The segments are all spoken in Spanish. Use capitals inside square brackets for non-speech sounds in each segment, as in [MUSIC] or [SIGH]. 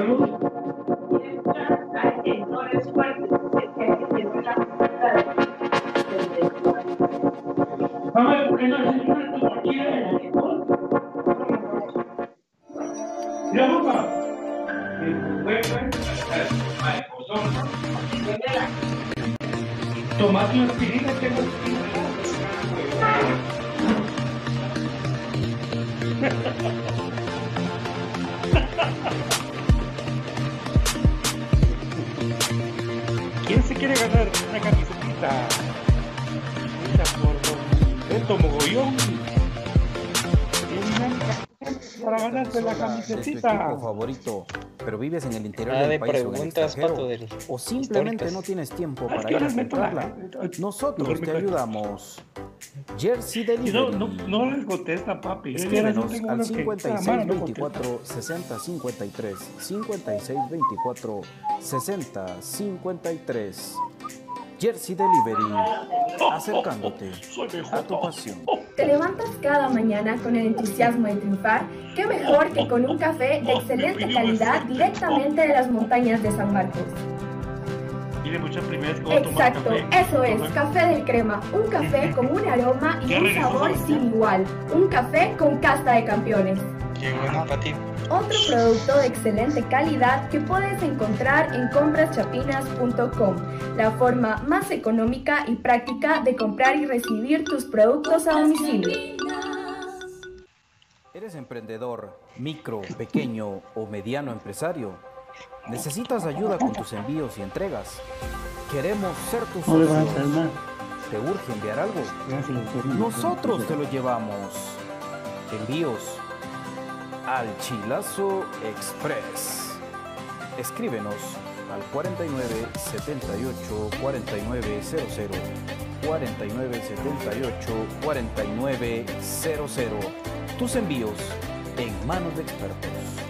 Saludos. tu equipo favorito, pero vives en el interior Nada del de país o, en el del... o simplemente históricas. no tienes tiempo para ir a comprarla, nosotros te ayudamos. Jersey Delivery. No, no, no les contesta, papi. Escríbenos al 5624 6053 5624 6053 Jersey Delivery acercándote Soy a mejor. tu pasión ¿Te levantas cada mañana con el entusiasmo de triunfar? ¿Qué mejor que con un café de excelente calidad directamente de las montañas de San Marcos? Exacto, eso es, café del crema, un café [LAUGHS] con un aroma y un sabor sin igual, un café con casta de campeones. Otro producto de excelente calidad que puedes encontrar en compraschapinas.com, la forma más económica y práctica de comprar y recibir tus productos a domicilio. ¿Eres emprendedor, micro, pequeño o mediano empresario? ¿Necesitas ayuda con tus envíos y entregas? Queremos ser tus socios. ¿Te urge enviar algo? Nosotros te lo llevamos. Envíos al Chilazo Express. Escríbenos al 49 78 49 00 49 78 49 00. Tus envíos en manos de expertos.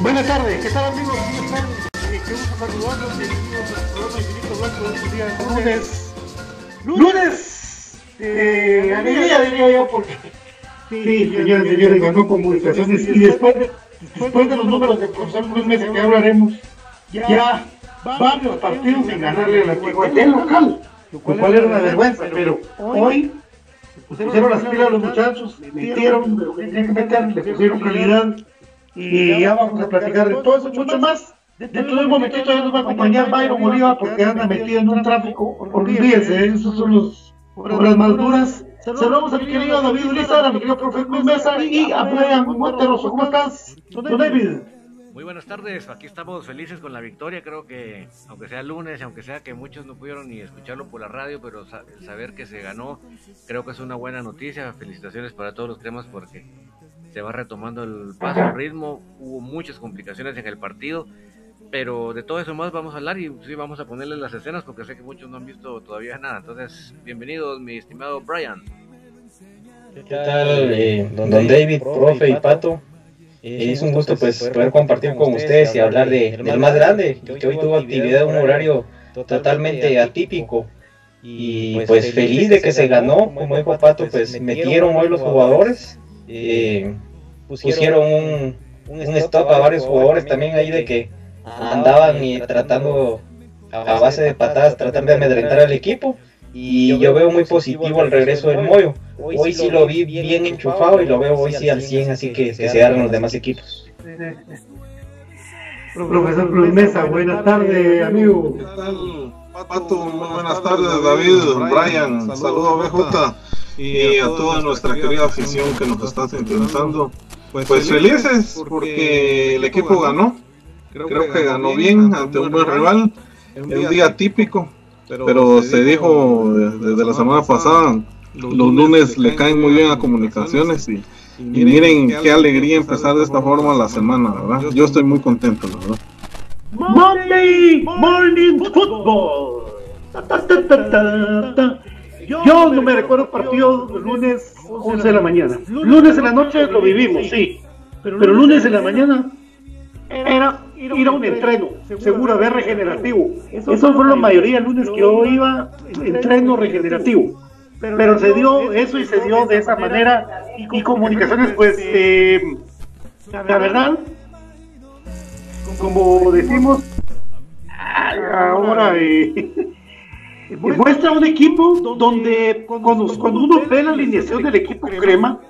Buenas tardes, ¿qué tal amigos? ¿Cómo están? Eh, qué gusto saludarlos. Bienvenidos al programa Infinito Blanco de este día lunes. ¡Lunes! Eh, alegría diría yo porque... Sí, señores señores, ganó comunicaciones y después de, después de los números de profesor Cruz Mesa que hablaremos, ya varios partidos sin ganarle a la Tijuana local, lo cual era una vergüenza, pero hoy pusieron las pilas los muchachos, metieron, que meter, le pusieron calidad y ya vamos a platicar de todo eso, mucho más. Dentro de un momentito ya nos va a acompañar Byron Oliva porque anda metido en un tráfico, olvídense, esos son los por las malduras. Saludamos a mi querido David Uliza, a mi querido profe Luis Mesa y a Brian Monteroso. ¿Cómo estás, don David? Muy buenas tardes, aquí estamos felices con la victoria, creo que aunque sea lunes, aunque sea que muchos no pudieron ni escucharlo por la radio, pero el saber que se ganó, creo que es una buena noticia, felicitaciones para todos los temas porque se va retomando el paso, el ritmo, hubo muchas complicaciones en el partido, pero de todo eso más vamos a hablar y sí vamos a ponerle las escenas porque sé que muchos no han visto todavía nada, entonces bienvenidos mi estimado Brian. ¿Qué tal, eh, don, David, profe y Pato? es un gusto pues poder compartir con ustedes y hablar de, del más grande, que hoy tuvo actividad en un horario totalmente atípico. Y pues feliz de que se ganó, como dijo Pato, pues metieron hoy los jugadores, eh, pusieron un, un stop a varios jugadores también ahí de que andaban y tratando a base de patadas, tratando de amedrentar al equipo. Y yo veo muy positivo el regreso del Moyo. Hoy sí lo vi bien enchufado y lo veo hoy sí al 100, así que, que se hagan los demás equipos. Profesor Luis Mesa, buenas tardes, amigo. ¿Qué tal, Pato? Muy buenas tardes, David, Brian. Saludos a BJ y a toda nuestra querida afición que nos está sintonizando. Pues felices porque el equipo ganó. Creo que ganó bien ante un buen rival. Un día típico, pero se dijo desde la semana pasada los lunes le caen muy bien a comunicaciones y, miren qué alegría empezar de esta forma la semana, ¿verdad? Yo estoy muy contento, la verdad. Monday Morning Football. Yo no me recuerdo partido lunes 11 de la mañana. Lunes en la noche lo vivimos, sí. Pero lunes en la mañana era ir a un entreno, seguro, a ver regenerativo. Eso fue la mayoría de lunes que yo iba, entreno regenerativo pero se dio eso y se dio de esa manera y comunicaciones pues eh, la verdad como decimos ahora eh, [LAUGHS] muestra un equipo donde cuando, cuando uno ve la alineación del equipo crema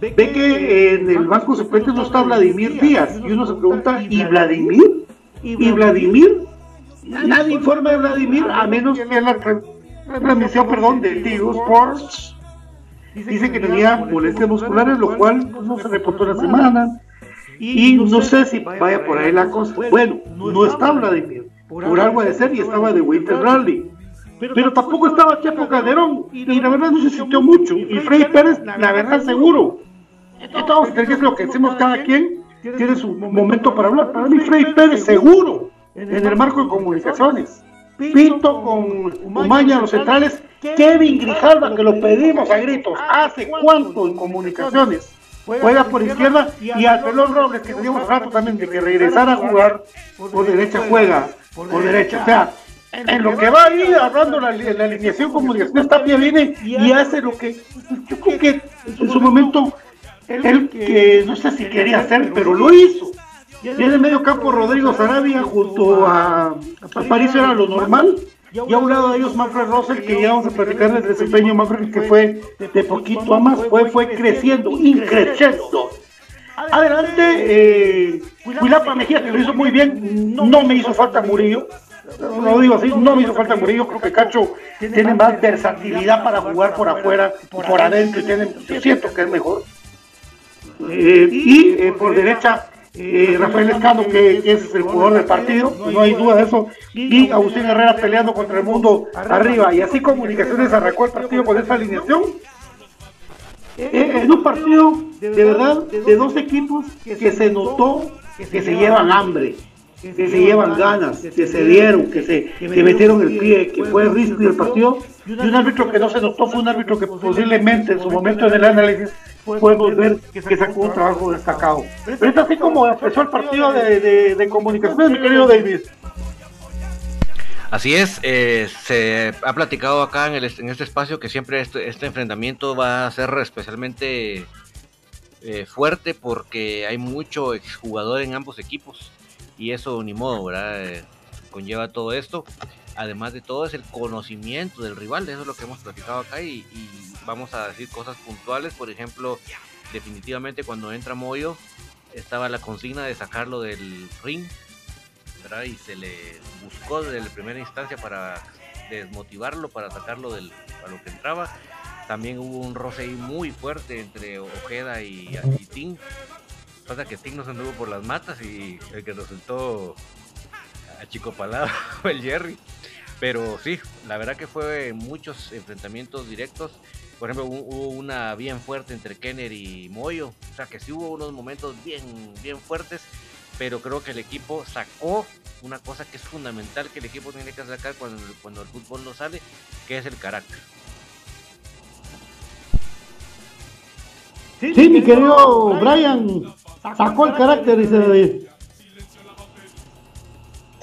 ve que en el banco suplente no está Vladimir Díaz y uno se pregunta ¿y Vladimir? ¿y Vladimir? nadie informa de Vladimir a menos que la transmisión, perdón, de Tigo Sports. Dice que tenía molestias musculares, lo cual no se reportó la semana. Y no sé si vaya por ahí la cosa. Bueno, no está Vladimir. Por algo de ser y estaba de Winter Rally. Pero tampoco estaba Chepo Calderón. Y la verdad no se sintió mucho. Y Freddy Pérez, la verdad, seguro. Entonces, es lo que hacemos cada quien. Tiene su momento para hablar. Para mí, Freddy Pérez, seguro. En el marco de comunicaciones. Pinto con Umaña los centrales, Kevin Grijalva, que lo pedimos a gritos, hace cuánto en comunicaciones, juega por izquierda, y Alfredo Robles, que teníamos rato también de que regresara a jugar por derecha, juega por derecha. O sea, en lo que va ahí hablando la, la alineación comunicaciones, Tapia viene y hace lo que yo creo que en su momento él que no sé si quería hacer, pero lo hizo. Y en el medio campo Rodrigo Sarabia junto a, a París era lo normal. Y a un lado de ellos Manfred Russell, que ya vamos a platicar del desempeño Manfred, que fue de poquito a más, fue, fue creciendo, increciendo. Adelante, eh, Huilapa Mejía, que lo hizo muy bien, no me hizo falta Murillo. Lo digo así, no me hizo falta Murillo, creo que Cacho tiene más versatilidad para jugar por afuera, por adentro, y tiene, siento que es mejor. Eh, y eh, por derecha, eh, Rafael Escano, que, es el jugador del partido, no hay duda de eso, y Agustín Herrera peleando contra el mundo arriba, y así Comunicaciones arrancó el partido con esa alineación. en un partido de verdad de dos equipos que se notó que se llevan hambre, que se llevan ganas, que se dieron, que se que metieron el pie, que fue riesgo el partido, y un árbitro que no se notó fue un árbitro que posiblemente en su momento en el análisis podemos ver que sacó un trabajo destacado. Pero es así como empezó el partido de, de, de comunicaciones, mi querido David. Así es, eh, se ha platicado acá en, el, en este espacio que siempre este, este enfrentamiento va a ser especialmente eh, fuerte porque hay mucho exjugador en ambos equipos y eso ni modo, ¿verdad? Eh, conlleva todo esto. Además de todo es el conocimiento del rival, eso es lo que hemos platicado acá y, vamos a decir cosas puntuales, por ejemplo, definitivamente cuando entra Moyo estaba la consigna de sacarlo del ring, ¿verdad? Y se le buscó desde la primera instancia para desmotivarlo, para sacarlo del, a lo que entraba. También hubo un roce ahí muy fuerte entre Ojeda y, Tim. Pasa que Tim nos anduvo por las matas y el que resultó a Chico Palado [LAUGHS] fue el Jerry. Pero sí, la verdad que fue muchos enfrentamientos directos. Por ejemplo, hubo una bien fuerte entre Kenner y Moyo. O sea que sí hubo unos momentos bien, bien fuertes. Pero creo que el equipo sacó una cosa que es fundamental que el equipo tiene que sacar cuando, cuando el fútbol no sale, que es el carácter. Sí, mi querido Brian, sacó el carácter, dice David.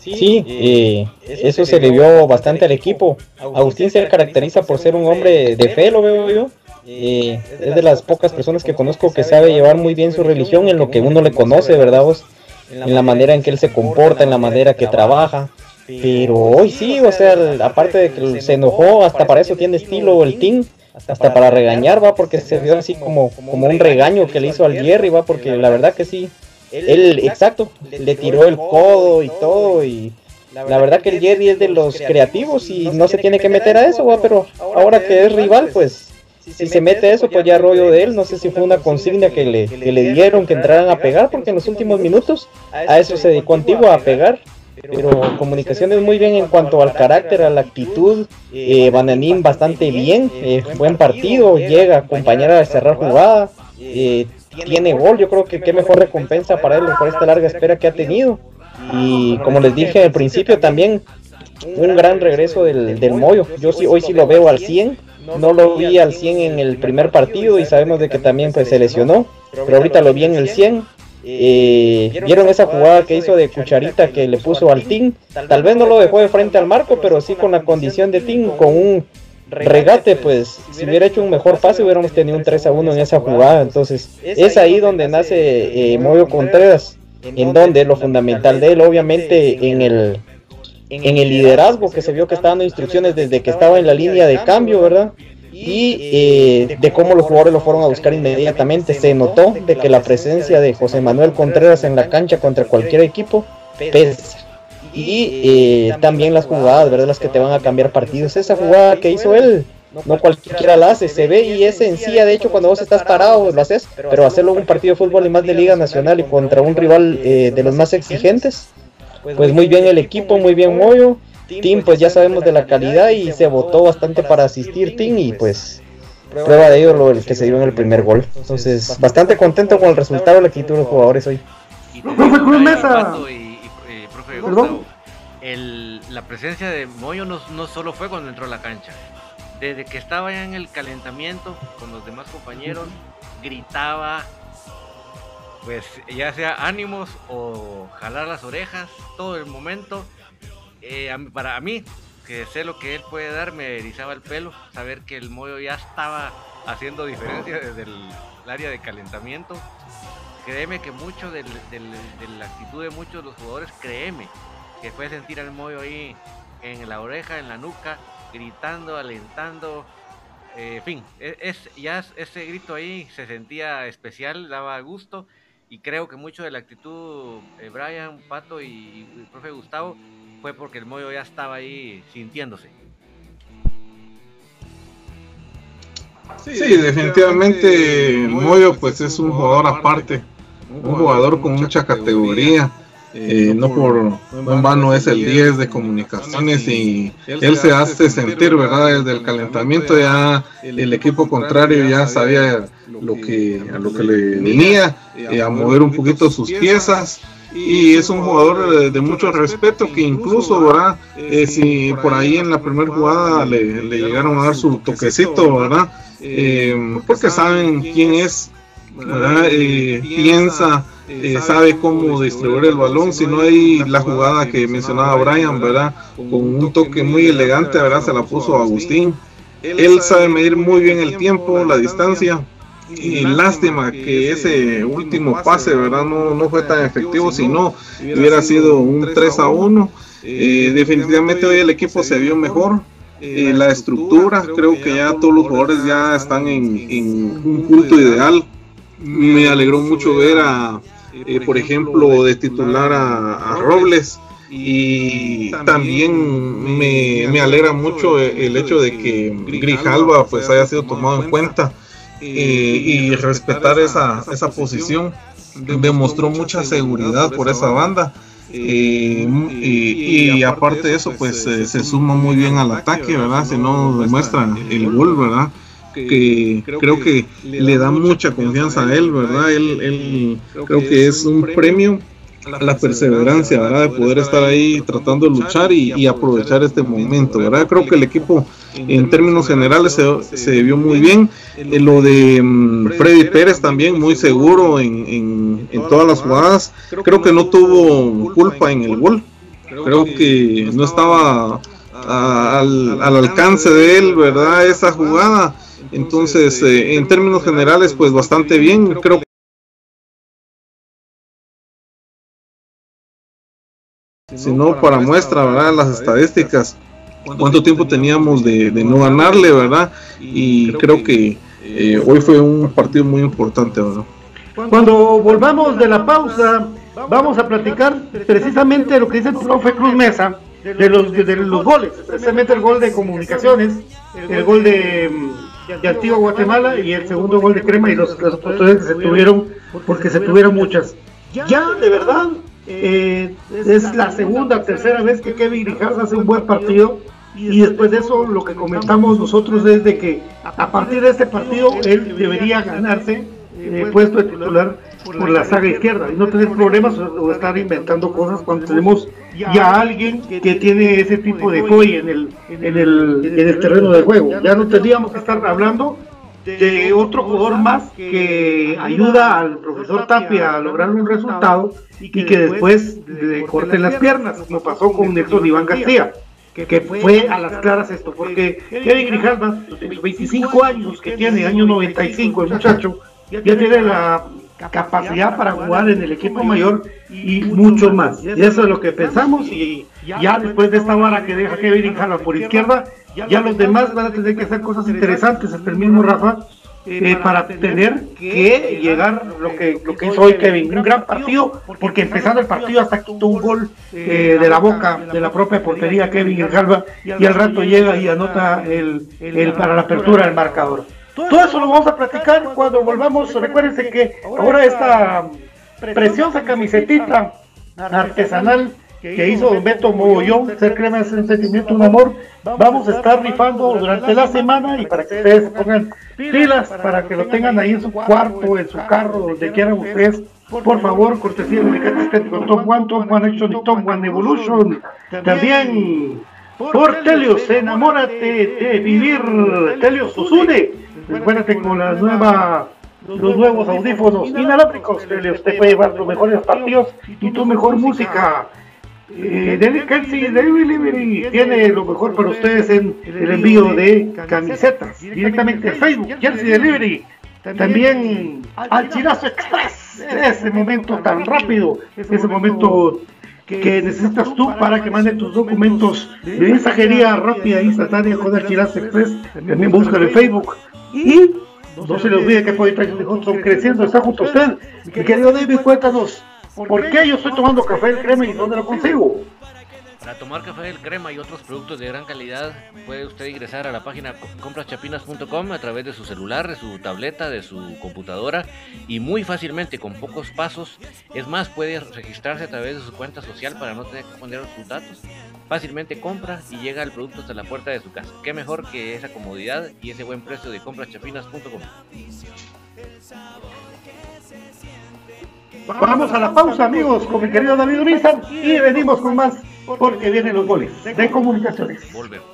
Sí, eh, eso se le vio bastante al equipo. Agustín se caracteriza por ser un hombre de fe, lo veo yo. Eh, es de las pocas personas que conozco que sabe llevar muy bien su religión en lo que uno le conoce, ¿verdad vos? En la manera en que él se comporta, en la manera que trabaja. Pero hoy sí, o sea, aparte de que se enojó, hasta para eso tiene estilo el team hasta para regañar, va, porque se vio así como, como un regaño que le hizo al Jerry, va, porque la verdad que sí, él, exacto, le tiró el codo y todo, y la verdad que el Jerry es de los creativos y no se tiene que meter a eso, va, pero ahora que es rival, pues, si se mete a eso, pues ya rollo de él, no sé si fue una consigna que le, que le dieron que entraran a pegar, porque en los últimos minutos a eso se dedicó Antiguo a pegar, pero comunicaciones muy bien en cuanto al carácter, a la actitud. Eh, Bananín bastante bien, eh, buen partido, llega a acompañar a cerrar jugada, eh, tiene gol. Yo creo que qué mejor recompensa para él por esta larga espera que ha tenido. Y como les dije al principio, también un gran regreso del, del Moyo. Yo sí, hoy sí lo veo al 100. No lo vi al 100 en el primer partido y sabemos de que también pues se lesionó, pero ahorita lo vi en el 100 eh, ¿Vieron esa jugada que hizo de cucharita que le puso al Team? Tal vez no lo dejó de frente al marco, pero sí con la condición de Team, con un regate, pues si hubiera hecho un mejor pase hubiéramos tenido un 3 a 1 en esa jugada. Entonces es ahí donde nace eh, Moyo Contreras, en donde lo fundamental de él, obviamente en el, en el liderazgo que se vio que estaba dando instrucciones desde que estaba en la línea de cambio, ¿verdad? Y eh, de cómo los jugadores lo fueron a buscar inmediatamente. Se notó de que la presencia de José Manuel Contreras en la cancha contra cualquier equipo pesa. Y eh, también las jugadas, ¿verdad? Las que te van a cambiar partidos. Esa jugada que hizo él, no cualquiera la hace, se ve y es sencilla. De hecho, cuando vos estás parado, lo haces, pero hacerlo un partido de fútbol y más de Liga Nacional y contra un rival eh, de los más exigentes, pues muy bien el equipo, muy bien Moyo. Team pues ya sabemos de la calidad y se votó bastante para asistir Team y pues prueba de ello lo el que se dio en el primer gol. Entonces, bastante contento con el resultado de la actitud de los jugadores hoy. el, la presencia de Moyo no, no solo fue cuando entró a la cancha. Desde que estaba ya en el calentamiento con los demás compañeros, gritaba, pues ya sea ánimos o jalar las orejas todo el momento eh, para mí, que sé lo que él puede dar, me erizaba el pelo, saber que el Moyo ya estaba haciendo diferencia desde el, área de calentamiento. Créeme que mucho de la actitud de muchos de los jugadores, créeme, que fue sentir al Moyo ahí en la oreja, en la nuca, gritando, alentando. Eh, en fin, e, es, ya ese grito ahí se sentía especial, daba gusto. Y creo que mucho de la actitud, eh, Brian, Pato y el profe Gustavo, fue porque el Moyo ya estaba ahí sintiéndose. Sí, definitivamente Moyo pues es un jugador aparte, un jugador con mucha categoría. Eh, no por en vano es el 10 de comunicaciones y él se hace sentir, ¿verdad? Desde el calentamiento ya el equipo contrario ya sabía lo que, a lo que le venía, eh, a mover un poquito sus piezas y es un jugador de, mucho respeto que incluso, ¿verdad? Eh, si por ahí en la primera jugada le, llegaron a dar su toquecito, ¿verdad? Eh, porque saben quién es, ¿verdad? Eh, piensa, sabe cómo distribuir el balón, si no hay la jugada que mencionaba Brian, ¿verdad? Con un toque muy elegante, ¿verdad? Se la puso Agustín. Él sabe medir muy bien el tiempo, la distancia y lástima que ese último pase, ¿verdad? No, no fue tan efectivo, si no hubiera sido un 3 a 1. Eh, definitivamente hoy el equipo se vio mejor. Eh, la estructura, creo que ya todos los jugadores ya están en, un punto ideal. Me alegró mucho ver a, eh, por ejemplo, de titular a, Robles y también me, me alegra mucho el hecho de que Grijalva pues haya sido tomado en cuenta eh, y respetar esa, esa posición demostró mucha seguridad por esa banda. eh, y, aparte de eso pues eh, se suma muy bien al ataque verdad si no demuestra el gol verdad que creo que le da mucha confianza a él verdad él, él creo que es un premio la perseverancia, ¿verdad? De poder estar ahí tratando de luchar y, aprovechar este momento, ¿verdad? Creo que el equipo en términos generales se, se vio muy bien. Eh, lo de mm, Freddy Pérez también muy seguro en, en, todas las jugadas. Creo que no tuvo culpa en el gol. Creo que no estaba al, al, alcance de él, ¿verdad? Esa jugada. Entonces, eh, en términos generales, pues bastante bien. Creo sino para muestra, ¿verdad? Las estadísticas, cuánto tiempo teníamos de, no ganarle, ¿verdad? Y creo que eh, hoy fue un partido muy importante, ¿verdad? Cuando volvamos de la pausa, vamos a platicar precisamente de lo que dice el profe Cruz Mesa, de los, de los goles, precisamente el gol de comunicaciones, el gol de, de Antigua Guatemala y el segundo gol de Crema y los, las oportunidades que se tuvieron, porque se tuvieron muchas. Ya, de verdad, eh, es la segunda o tercera vez que Kevin Grijalva hace un buen partido y después de eso lo que comentamos nosotros es de que a partir de este partido él debería ganarse el puesto de titular por la saga izquierda y no tener problemas o estar inventando cosas cuando tenemos ya alguien que tiene ese tipo de joy en el, en el, en el terreno de juego. Ya no tendríamos que estar hablando de otro jugador más que ayuda al profesor Tapia a lograr un resultado y que después le corten las piernas, como pasó con Nelson Iván García, que fue a las claras esto, porque Kevin Grijalva, los 25 años que tiene, año 95 el muchacho, ya tiene la capacidad para jugar en el equipo mayor y mucho más. Y eso es lo que pensamos y ya después de esta vara que deja Kevin Grijalva por izquierda, ya los demás van a tener que hacer cosas interesantes, hasta el mismo Rafa, eh, para tener que llegar lo que, lo que hizo hoy Kevin. Un gran partido, porque empezando el partido hasta quitó un gol eh, de la boca de la propia portería Kevin Galva y al rato llega y anota el, el para la apertura del marcador. Todo eso lo vamos a platicar cuando volvamos. Recuérdense que ahora esta preciosa camisetita artesanal que hizo Beto Mogollón, ser crema es un sentimiento, un amor. Vamos a estar rifando durante la semana y para que ustedes pongan pilas, para que lo tengan ahí en su cuarto, en su carro, donde quieran ustedes. Por favor, cortesía de Unicate Estético Tom One, Tom One Action y Tom One Evolution. También por Telios, enamórate de vivir. Telios Susune. Recuérdate con la nueva los nuevos audífonos inalámbricos Telios te puede llevar los mejores partidos y tu mejor música. Eh, Delivery tiene lo mejor para ustedes en el envío de camisetas directamente a Facebook, Jersey Delivery. También al Chirazo Express, ese momento tan rápido, ese momento que necesitas tú para que mande tus documentos de mensajería rápida e instantánea con el Chirazo Express. También búscalo en Facebook. Y no se le olvide que Pollo de son creciendo, está junto a usted. Mi querido David, cuéntanos. ¿Por qué yo estoy tomando café del crema y dónde lo consigo? Para tomar café del crema y otros productos de gran calidad, puede usted ingresar a la página compraschapinas.com a través de su celular, de su tableta, de su computadora y muy fácilmente, con pocos pasos. Es más, puede registrarse a través de su cuenta social para no tener que poner sus datos. Fácilmente compra y llega el producto hasta la puerta de su casa. Qué mejor que esa comodidad y ese buen precio de compraschapinas.com. Vamos a la pausa, amigos, con mi querido David Urizar y venimos con más porque vienen los goles de comunicaciones. Volvemos.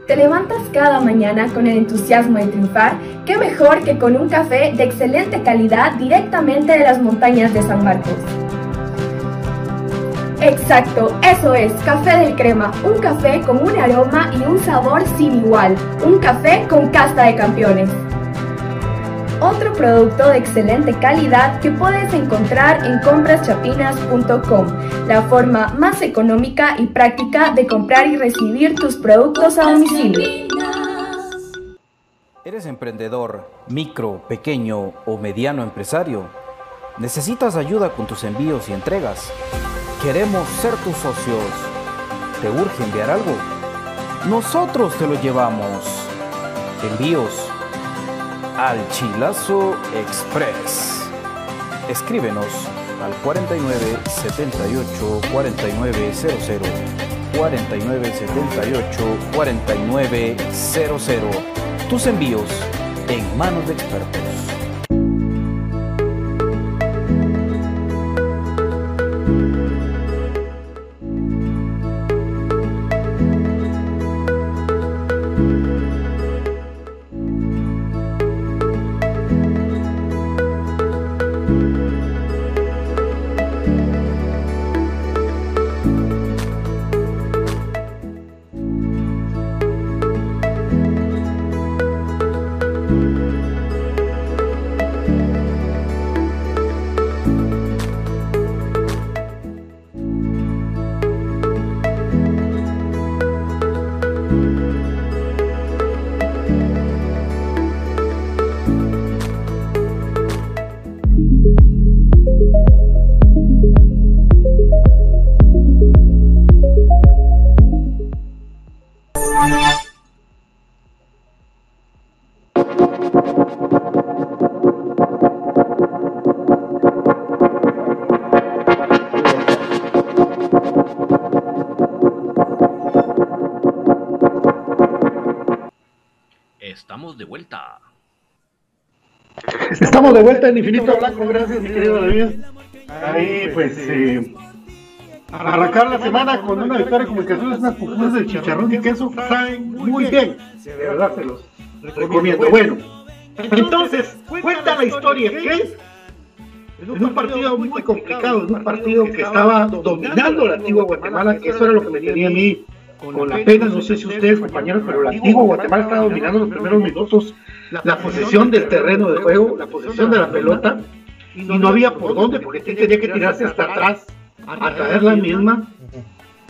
¿Te levantas cada mañana con el entusiasmo de triunfar? ¿Qué mejor que con un café de excelente calidad directamente de las montañas de San Marcos? Exacto, eso es, café del crema, un café con un aroma y un sabor sin igual, un café con casta de campeones. Otro producto de excelente calidad que puedes encontrar en compraschapinas.com, la forma más económica y práctica de comprar y recibir tus productos a domicilio. ¿Eres emprendedor, micro, pequeño o mediano empresario? ¿Necesitas ayuda con tus envíos y entregas? Queremos ser tus socios. ¿Te urge enviar algo? Nosotros te lo llevamos. Envíos al Chilazo Express. Escríbenos al 49 78 4900 49 78 4900. Tus envíos en manos de expertos. De vuelta en Infinito Blanco, gracias mi querido David. Ahí pues eh, arrancar la semana con una victoria como que unas pupusas de chicharrón y queso saben muy bien. De verdad se los recomiendo. Bueno, entonces cuenta la historia que en un partido muy complicado, en un partido que estaba dominando la antigua Guatemala, que eso era lo que me tenía a mí con la pena, no sé si ustedes compañeros, pero la antigua Guatemala estaba dominando los primeros minutos la posesión del terreno de juego, la posesión de la pelota, y no había por dónde, porque tenía que tirarse hasta atrás a traer la misma.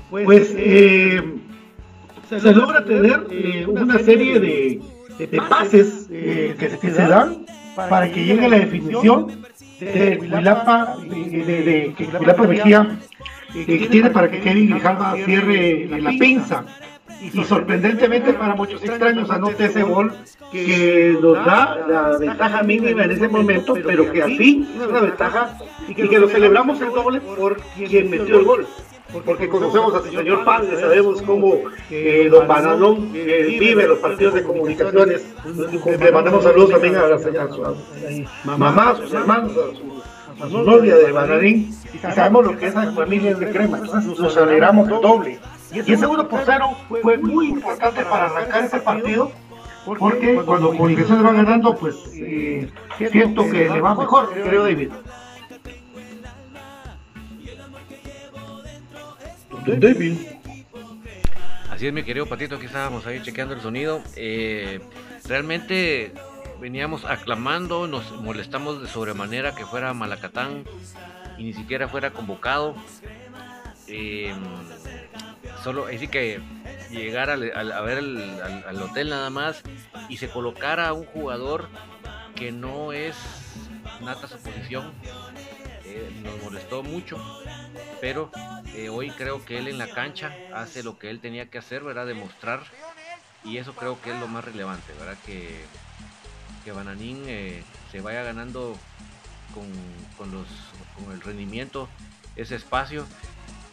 Pues eh, se logra tener eh, una serie de, de pases eh, que, se dan para que llegue la definición de Huilapa, de, de, de, Mejía que tiene para que Kevin Grijalva cierre la pinza. Y sorprendentemente para muchos extraños anote ese gol que nos da la ventaja mínima en ese momento, pero que así es una ventaja y que lo celebramos el doble por quien metió el gol. Porque conocemos al señor Padre, sabemos cómo eh, don Bananón eh, vive los partidos de comunicaciones. Le mandamos saludos también a, la, a su mamá, a sus hermanos, a su a su novia de Bananín. Y sabemos lo que es la familia de crema, entonces nos alegramos doble. Y ese 1 por 0 fue muy importante para arrancar ese partido, porque cuando Comunicaciones va ganando, pues eh, siento que le va mejor, creo David. David. Así es, mi querido Patito, aquí estábamos ahí chequeando el sonido. Eh, realmente veníamos aclamando, nos molestamos de sobremanera que fuera Malacatán y ni siquiera fuera convocado. Eh, solo así que llegar a, ver al, hotel nada más y se colocara un jugador que no es nata su posición. Eh, nos molestó mucho, pero eh, hoy creo que él en la cancha hace lo que él tenía que hacer, ¿verdad? Demostrar, y eso creo que es lo más relevante, ¿verdad? Que que Bananín eh, se vaya ganando con, con, los, con el rendimiento ese espacio.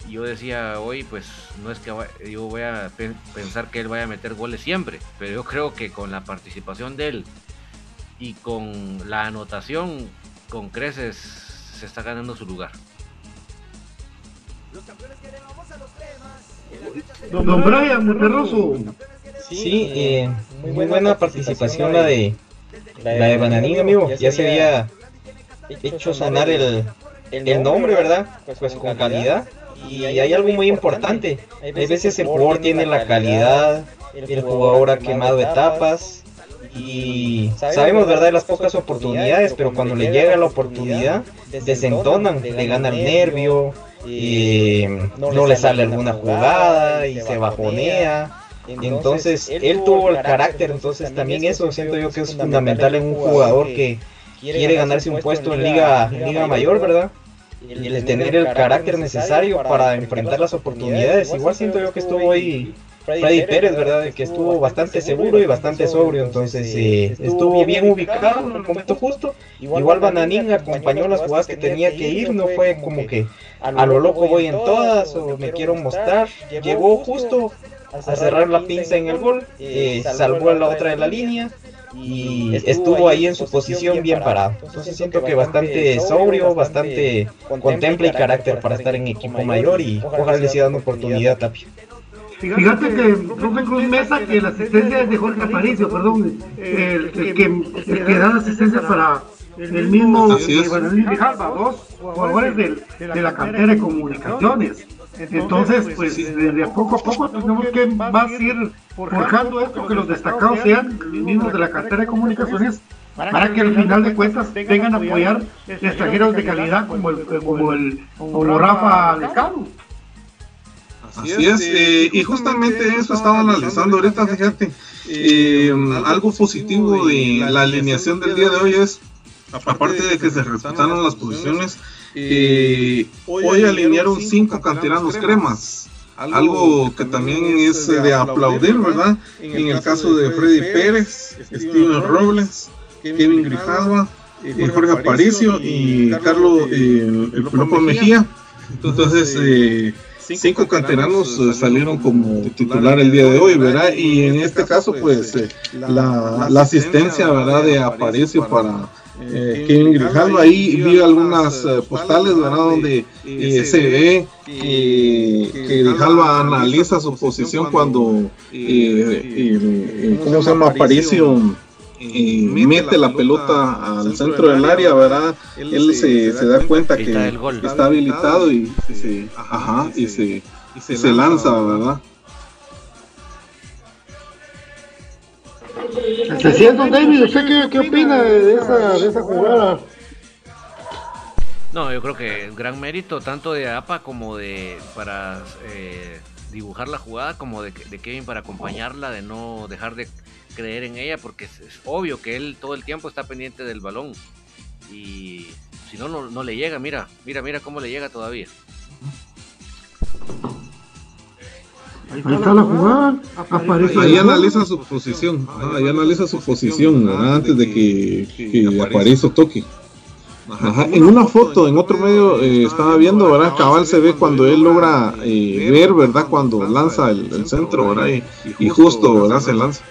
Y yo decía hoy, pues no es que yo voy a pensar que él vaya a meter goles siempre, pero yo creo que con la participación de él y con la anotación con creces se está ganando su lugar. Don Brian Monterroso. Sí, eh, muy buena participación la de la de Bananín, amigo. Ya se había hecho sonar el, el nombre, ¿verdad? Pues con calidad. Y hay algo muy importante. Hay veces el jugador tiene la calidad, el jugador ha quemado etapas. Y sabemos, ¿verdad?, de las pocas oportunidades, pero cuando le llega la oportunidad, desentonan, le gana el nervio, y no le sale alguna jugada y se bajonea. Entonces, él tuvo el carácter, entonces también eso siento yo que es fundamental en un jugador que quiere ganarse un puesto en Liga, Liga Mayor, ¿verdad? El tener el carácter necesario para enfrentar las oportunidades. Igual siento yo que estuvo ahí Freddy Pérez, ¿verdad? Que estuvo bastante seguro y bastante sobrio, entonces eh, estuvo bien ubicado en el momento justo. Igual Bananín acompañó las jugadas que tenía que ir, no fue como que a lo loco voy en todas o me quiero mostrar. Llegó justo a cerrar la pinza en el gol, eh, salvó a la otra de la línea y estuvo ahí en su posición bien parado. Entonces siento que bastante sobrio, bastante contempla y carácter para estar en equipo mayor y ojalá le siga dando oportunidad a Tapia. Fíjate que Rubén Cruz Mesa, que la asistencia es de Jorge Aparicio, perdón, el, que, el que da la asistencia para el mismo Grijalva, dos jugadores de, de la cantera de comunicaciones. Entonces, pues de poco a poco tenemos que más ir forjando esto, que los destacados sean mismos de la cartera de comunicaciones, para que al final de cuentas vengan a apoyar extranjeros de calidad como el, como el como Rafa Lecano. Así es, eh, y justamente eso estaba analizando ahorita, fíjate, eh, algo positivo de la alineación del día de hoy es, aparte de que se respetaron las posiciones, eh, hoy alinearon cinco canteranos cremas, algo que también es de aplaudir, ¿verdad? En el caso de Freddy Pérez, Steven Robles, Kevin Grijalva, Jorge Aparicio y Carlos el, el Mejía. Entonces, eh, cinco canteranos eh, salieron como titular el día de hoy, ¿verdad? Y en este caso, pues, eh, la, la, asistencia, ¿verdad? De Aparicio para eh, Kevin Grijalva. Ahí vi algunas postales, ¿verdad? Donde se ve que, que Grijalva analiza su posición cuando, ¿cómo se llama? Aparicio y mete la pelota al centro del área, ¿verdad? Él se, se da cuenta que está habilitado y se, ajá, y se, se lanza, ¿verdad? Se siente David, ¿usted qué, opina de esa, jugada? No, yo creo que gran mérito tanto de APA como de para eh, dibujar la jugada como de Kevin para acompañarla, de no dejar de creer en ella porque es, obvio que él todo el tiempo está pendiente del balón y si no, no, le llega, mira, mira, mira cómo le llega todavía. Ahí está la jugada, aparece ahí analiza su posición, ahí analiza su posición antes de que, que aparezca toque. En una foto, en otro medio, eh, estaba viendo, ¿verdad? Cabal se ve cuando él logra eh, ver, ¿verdad? Cuando lanza el, centro, ¿verdad? Y, y justo, ¿verdad? Se lanza.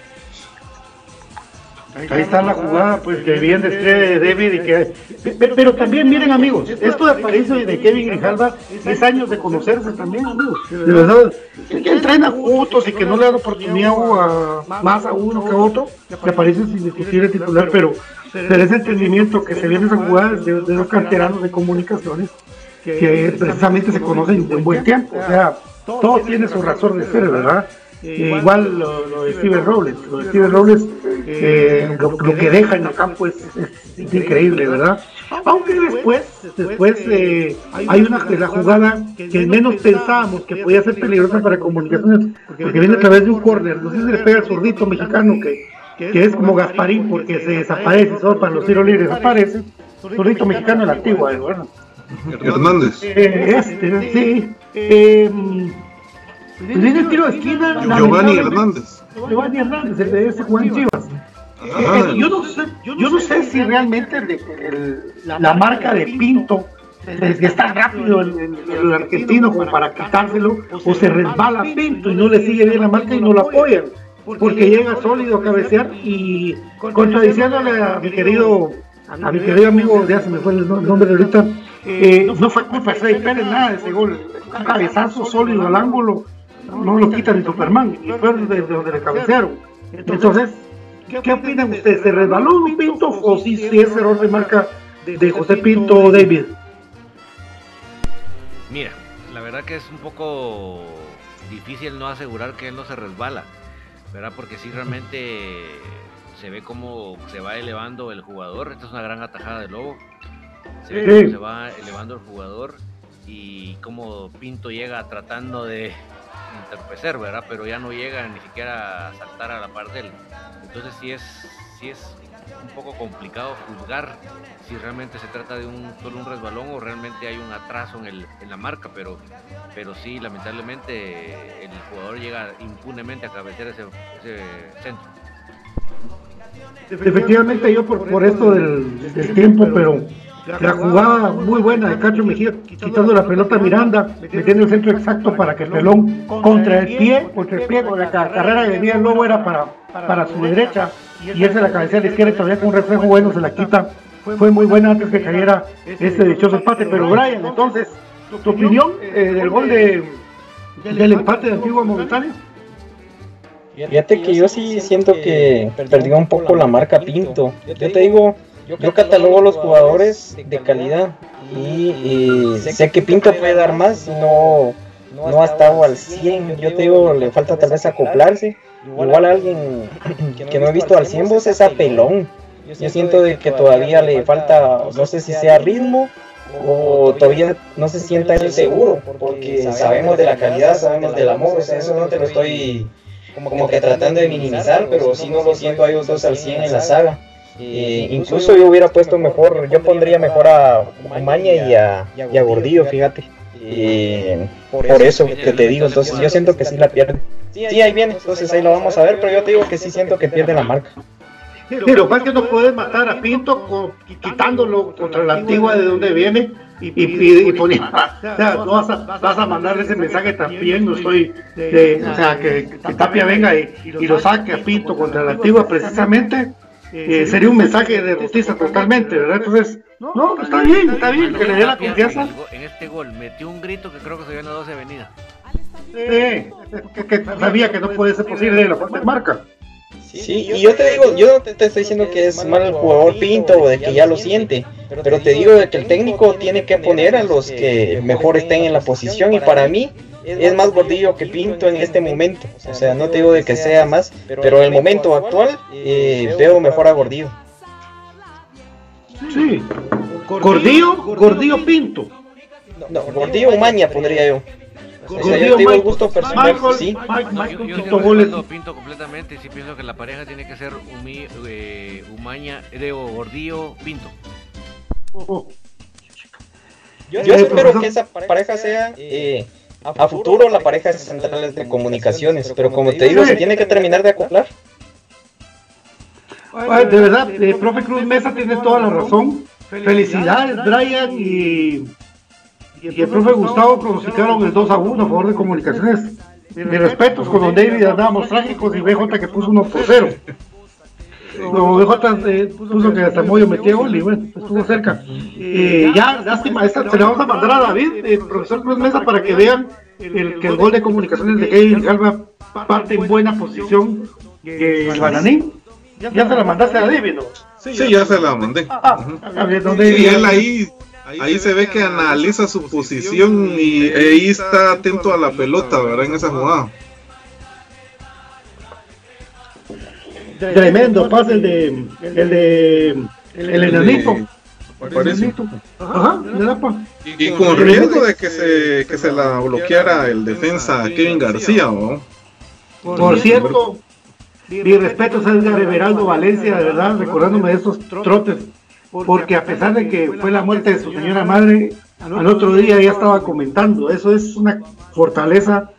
Ahí está la jugada, pues que bien describe David y que... Pero, también miren amigos, esto de Aparicio y de Kevin Grijalva es años de conocerse también amigos. De verdad, que entrenan juntos y que no le dan oportunidad a, más a uno que a otro, que aparece sin discutir titular, pero, pero ese entendimiento que se viene esa jugada de, de los canteranos de comunicaciones que precisamente se conocen de un buen tiempo, o sea, todo tiene su razón de ser, ¿verdad? Eh, igual lo, de Steven Robles, lo de Steven Robles, eh, lo, que deja en el campo es, increíble, ¿verdad? Aunque después, después eh, hay una de la jugada que menos pensábamos que podía ser peligrosa para comunicaciones, porque viene a través de un córner, no sé si le pega el zurdito mexicano que, que es como Gasparín porque se desaparece, solo para los tiros libres desaparece, zurdito mexicano el antiguo, ¿verdad? Hernández. este, sí. Eh, Viene el tiro de esquina. Giovanni Hernández. Giovanni Hernández, el de ese Juan Chivas. Eh, yo, no sé, yo no sé si realmente el, el, la marca de Pinto es que está rápido el, el, argentino como para quitárselo o se resbala Pinto y no le sigue bien la marca y no lo apoyan porque llega sólido a cabecear y contradiciéndole a mi querido a mi querido amigo, ya se me fue el nombre de ahorita, eh, no fue culpa de Freddy Pérez nada de ese gol, un cabezazo sólido al ángulo, no lo quita ni Superman, y fue desde donde le cabecearon. Entonces, ¿qué opinan ustedes? ¿Se resbaló un Pinto o si, si es error de marca de José Pinto o David? Mira, la verdad que es un poco difícil no asegurar que él no se resbala, ¿verdad? Porque si realmente se ve cómo se va elevando el jugador. Esta es una gran atajada de Lobo. Se ve cómo se va elevando el jugador y cómo Pinto llega tratando de entorpecer, ¿verdad? Pero ya no llega ni siquiera a saltar a la par de él. Entonces sí es, sí es un poco complicado juzgar si realmente se trata de un solo un resbalón o realmente hay un atraso en, el, en la marca, pero, pero sí, lamentablemente el jugador llega impunemente a cabecear ese, ese centro. Efectivamente yo por, por esto del, del tiempo, pero la jugada muy buena de Cacho Mejía, quitando la pelota a Miranda, metiendo el centro exacto para que Pelón contra el pie, contra el pie, con la carrera que venía el Lobo era para, para su derecha, y él se la cabecea a la izquierda todavía con un reflejo bueno se la quita. Fue muy buena antes que cayera este dichoso empate, pero Brian, entonces, tu opinión eh, del gol de, del empate de Antigua Momentánea. Fíjate que yo sí siento que perdió un poco la marca Pinto. Yo te digo, yo catalogo a los jugadores de calidad y, sé que Pinto puede dar más, no, no ha estado al 100. Yo te digo, le falta tal vez acoplarse. Igual a alguien que no he visto al 100 vos es a Pelón. Yo siento de que todavía le falta, no sé si sea ritmo o todavía no se sienta él seguro, porque sabemos de la calidad, sabemos del amor, o sea, eso no te lo estoy como que tratando de minimizar, pero si no lo siento a ellos dos al 100 en la saga. Eh, incluso yo hubiera puesto mejor, yo pondría mejor a Maña y a, y a Gordillo, fíjate. Eh, por eso que te digo, entonces yo siento que sí la pierde. Sí, ahí viene, entonces ahí lo vamos a ver, pero yo te digo que sí siento que pierde la marca. Pero es que no puedes matar a Pinto con, quitándolo contra la antigua de donde viene y, y, y poniendo, o sea, no vas a, vas a mandar ese mensaje también, no estoy, de, o sea, que, que Tapia venga y, y, lo saque a Pinto contra la antigua precisamente, eh, sería un mensaje de justicia totalmente, ¿verdad? Entonces, no, está bien, está bien, que le dé la confianza. En este gol metió un grito que creo que se vio en la 12 Avenida. Sí, que, que sabía que no puede ser posible la parte de marca. Sí, y yo te digo, yo no te, estoy diciendo que es mal el jugador Pinto o de que ya lo siente, pero te digo de que el técnico tiene que poner a los que mejor estén en la posición y para mí es más gordillo que Pinto en este momento. O sea, no te digo de que sea más, pero en el momento actual eh, veo mejor a Gordillo. Sí, Gordillo, Gordillo Pinto. No, Gordillo Maña pondría yo. O sea, yo tengo el gusto personal, Michael, sí. Michael, yo, pinto, pinto completamente y sí pienso que la pareja tiene que ser Umi, eh, Umaña, de Gordillo, Pinto. Oh. Yo, yo espero que esa pareja sea eh, a futuro la pareja de centrales de comunicaciones, pero como te digo, se tiene que terminar de acoplar. De verdad, eh, profe Cruz Mesa tiene toda la razón. Felicidades, Brian y y el profe Gustavo pronosticaron el 2 a 1 a favor de comunicaciones. Mis respetos con don David andábamos trágicos y BJ que puso 1 por 0. Luego BJ eh, puso que hasta Moyo metía gol y bueno, estuvo cerca. Eh, ya, lástima, esta se la vamos a mandar a David, el profesor Cruz Mesa, para que vean el, que el gol de comunicaciones de Kevin Galva parte en buena posición que el Bananín. Ya se la mandaste a David, ¿no? Sí, ya se la mandé. Ah, a ver, ¿dónde y él ahí Ahí, se ve que analiza su posición y ahí está atento a la pelota, ¿verdad? En esa jugada. Tremendo pase el de el de el enanito. Ajá, y, con riesgo de que se, que se la bloqueara el defensa Kevin García, ¿no? Por cierto, mi respeto a Edgar Everaldo Valencia, de verdad, recordándome de esos trotes porque a pesar de que fue la muerte de su señora madre, al otro día ya estaba comentando, eso es una fortaleza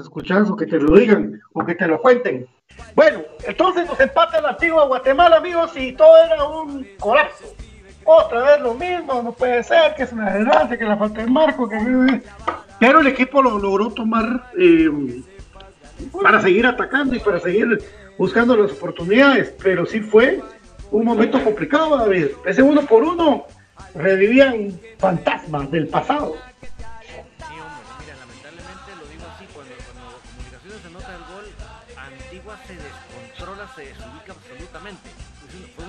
escuchas o que te lo digan o que te lo cuenten. Bueno, entonces nos empata el antiguo Guatemala, amigos, y todo era un colapso. Otra vez lo mismo, no puede ser, que es una desgracia, que la falta de marco, que... Pero el equipo lo logró tomar eh, para seguir atacando y para seguir buscando las oportunidades, pero sí fue un momento complicado, David. Ese uno por uno revivían fantasmas del pasado.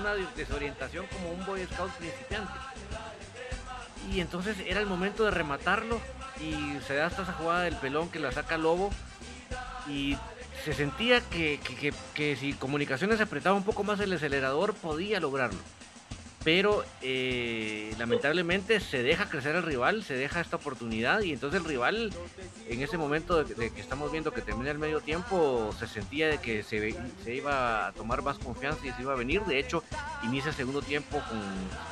Una desorientación como un Boy Scout principiante. Y entonces era el momento de rematarlo y se da hasta esa jugada del pelón que la saca Lobo y se sentía que, que, que, si Comunicaciones apretaba un poco más el acelerador podía lograrlo. Pero eh, lamentablemente se deja crecer el rival, se deja esta oportunidad y entonces el rival en ese momento de, que estamos viendo que termina el medio tiempo se sentía de que se, se, iba a tomar más confianza y se iba a venir. De hecho, inicia el segundo tiempo con,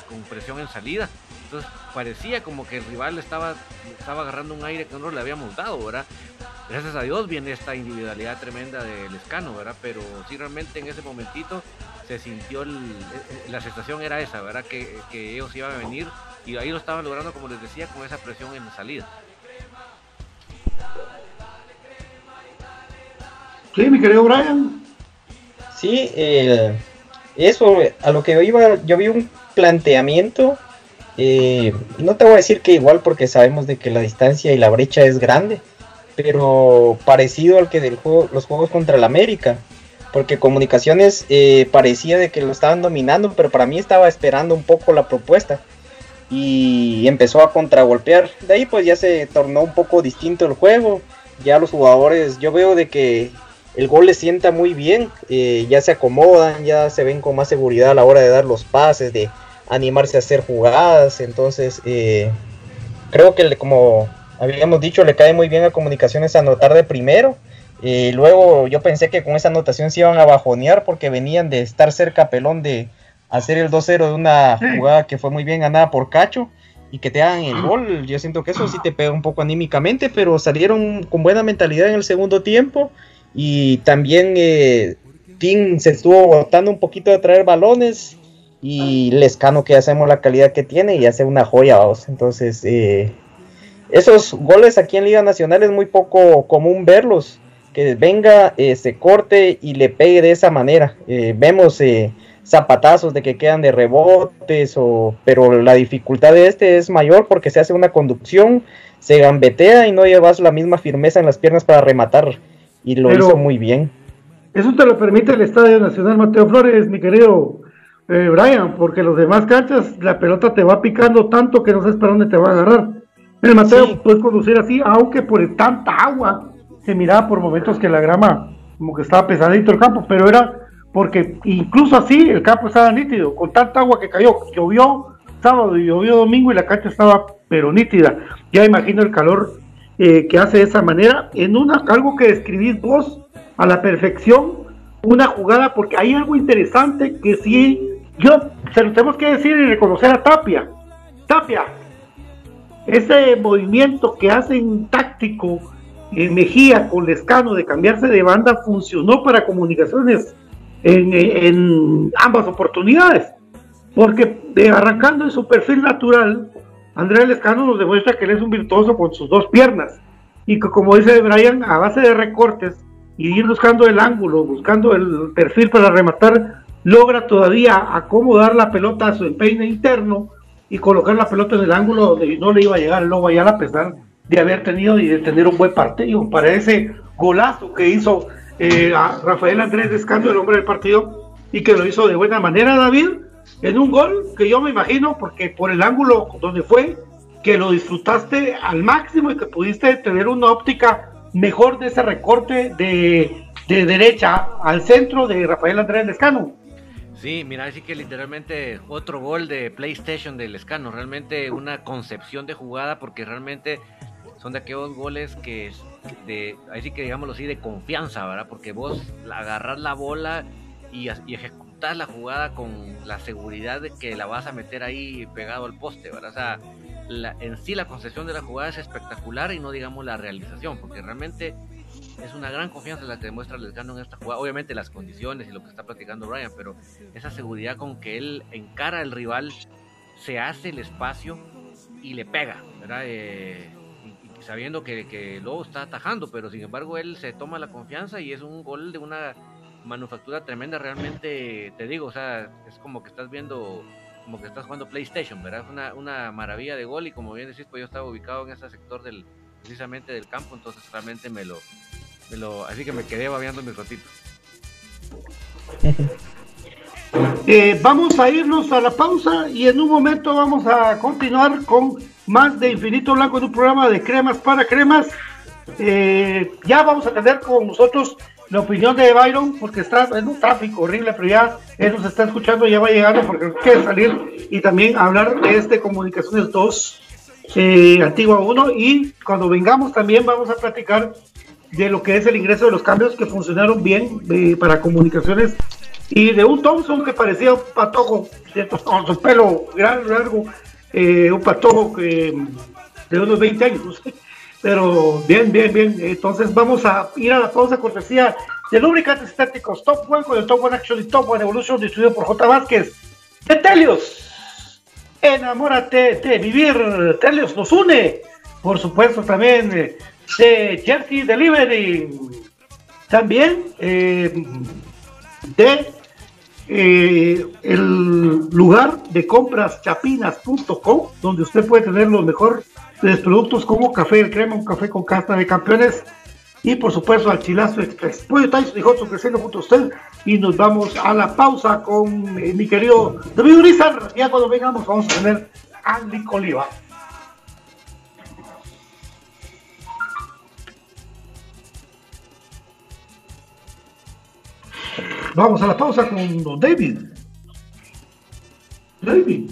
con presión en salida. Entonces parecía como que el rival estaba, estaba agarrando un aire que no le habíamos dado, ¿verdad? Gracias a Dios viene esta individualidad tremenda del escano, ¿verdad? Pero sí realmente en ese momentito se sintió, el, la sensación era esa, ¿verdad? Que, que, ellos iban a venir y ahí lo estaban logrando, como les decía, con esa presión en la salida. Sí, mi querido Brian. Sí, eh, eso, a lo que yo iba, yo vi un planteamiento, eh, no te voy a decir que igual porque sabemos de que la distancia y la brecha es grande, pero parecido al que del juego, los juegos contra el América. Porque Comunicaciones eh, parecía de que lo estaban dominando, pero para mí estaba esperando un poco la propuesta. Y empezó a contragolpear. De ahí pues ya se tornó un poco distinto el juego. Ya los jugadores, yo veo de que el gol les sienta muy bien. Eh, ya se acomodan, ya se ven con más seguridad a la hora de dar los pases, de animarse a hacer jugadas. Entonces, eh, creo que como habíamos dicho, le cae muy bien a Comunicaciones anotar de primero. Y luego yo pensé que con esa anotación se iban a bajonear porque venían de estar cerca pelón de hacer el 2-0 de una jugada que fue muy bien ganada por Cacho y que te hagan el gol. Yo siento que eso sí te pega un poco anímicamente, pero salieron con buena mentalidad en el segundo tiempo y también eh, Tim se estuvo botando un poquito de traer balones y Lescano que hacemos la calidad que tiene y hace una joya, vamos. Entonces, eh, esos goles aquí en Liga Nacional es muy poco común verlos. Que venga, eh, se corte y le pegue de esa manera. Eh, vemos eh, zapatazos de que quedan de rebotes, o, pero la dificultad de este es mayor porque se hace una conducción, se gambetea y no llevas la misma firmeza en las piernas para rematar. Y lo hizo muy bien. Eso te lo permite el Estadio Nacional Mateo Flores, mi querido Brian, porque los demás canchas la pelota te va picando tanto que no sabes para dónde te va a agarrar. El Mateo puedes conducir así, aunque por tanta agua se miraba por momentos que la grama como que estaba pesadito el campo, pero era porque incluso así el campo estaba nítido, con tanta agua que cayó, llovió sábado y llovió domingo y la cancha estaba pero nítida. Ya imagino el calor eh, que hace de esa manera, en una algo que describís vos a la perfección, una jugada, porque hay algo interesante que sí, yo se lo tenemos que decir y reconocer a Tapia. Tapia, ese movimiento que hacen táctico en Mejía con Lescano de cambiarse de banda funcionó para comunicaciones en, ambas oportunidades. Porque de arrancando en su perfil natural, Andrés Lescano nos demuestra que él es un virtuoso con sus dos piernas. Y que como dice Brian, a base de recortes y ir buscando el ángulo, buscando el perfil para rematar, logra todavía acomodar la pelota a su empeine interno y colocar la pelota en el ángulo donde no le iba a llegar el Lobo Ayala a pesar de haber tenido y de tener un buen partido. Para ese golazo que hizo eh, Rafael Andrés Descando, el hombre del partido, y que lo hizo de buena manera, David, en un gol que yo me imagino, porque por el ángulo donde fue, que lo disfrutaste al máximo y que pudiste tener una óptica mejor de ese recorte de, de derecha al centro de Rafael Andrés Descano. Sí, mira, así que literalmente otro gol de PlayStation del Escano, realmente una concepción de jugada porque realmente son de aquellos goles que de así que digámoslo así de confianza, ¿verdad? Porque vos agarras la bola y, y ejecutas la jugada con la seguridad de que la vas a meter ahí pegado al poste, ¿verdad? O sea, en sí la concepción de la jugada es espectacular y no digamos la realización, porque realmente es una gran confianza la que demuestra Lescano en esta jugada. Obviamente las condiciones y lo que está platicando Brian, pero esa seguridad con que él encara al rival, se hace el espacio y le pega, ¿verdad? Eh, y, sabiendo que, que Lobo está atajando, pero sin embargo él se toma la confianza y es un gol de una manufactura tremenda, realmente te digo, o sea, es como que estás viendo, como que estás jugando PlayStation, ¿verdad? Es una, una maravilla de gol y como bien decís, pues yo estaba ubicado en ese sector del, precisamente del campo, entonces realmente me lo, me así que me quedé babeando mi ratito. [LAUGHS] Eh, vamos a irnos a la pausa y en un momento vamos a continuar con más de Infinito Blanco en un programa de cremas para cremas. Eh, ya vamos a tener con nosotros la opinión de Byron, porque está en un tráfico horrible, pero ya él nos está escuchando, ya va llegando porque quiere salir y también hablar de este Comunicaciones 2, eh, Antigua 1, y cuando vengamos también vamos a platicar de lo que es el ingreso de los cambios que funcionaron bien eh, para comunicaciones y de un Thompson que parecía un patojo, [LAUGHS] con su pelo gran, largo, eh, un patojo que, de unos 20 años, [LAUGHS] pero bien, bien, bien. Entonces vamos a ir a la pausa cortesía de lubricantes estéticos Top One con el Top One Action y Top One Evolution distribuido por J. Vázquez. De Telios. Enamórate de vivir. Telios nos une. Por supuesto también eh, de Jersey Delivery. También eh, de eh, el lugar de compras chapinas.com, donde usted puede tener lo mejor de productos como café el crema, un café con casta de campeones y por supuesto al Chilazo Express. Pollo Tyson y Hudson creciendo junto a usted y nos vamos a la pausa con eh, mi querido David Urizar. Ya cuando vengamos vamos a tener a Oliva. Vamos a la pausa con David. David.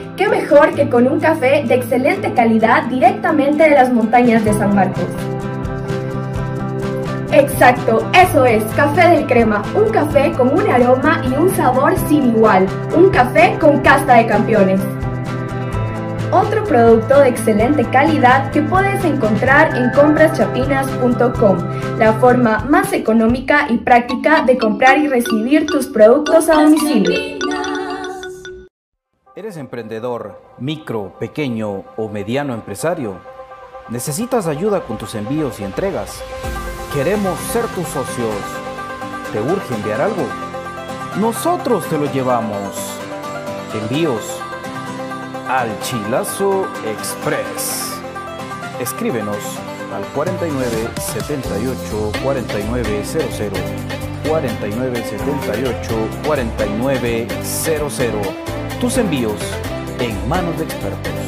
¿Qué mejor que con un café de excelente calidad directamente de las montañas de San Marcos? Exacto, eso es, café del crema, un café con un aroma y un sabor sin igual, un café con casta de campeones. Otro producto de excelente calidad que puedes encontrar en compraschapinas.com, la forma más económica y práctica de comprar y recibir tus productos a domicilio. ¿Eres emprendedor, micro, pequeño o mediano empresario? ¿Necesitas ayuda con tus envíos y entregas? Queremos ser tus socios. ¿Te urge enviar algo? Nosotros te lo llevamos. Envíos al Chilazo Express. Escríbenos al 49 78 4900 49 78 4900 Tus envíos en manos de expertos.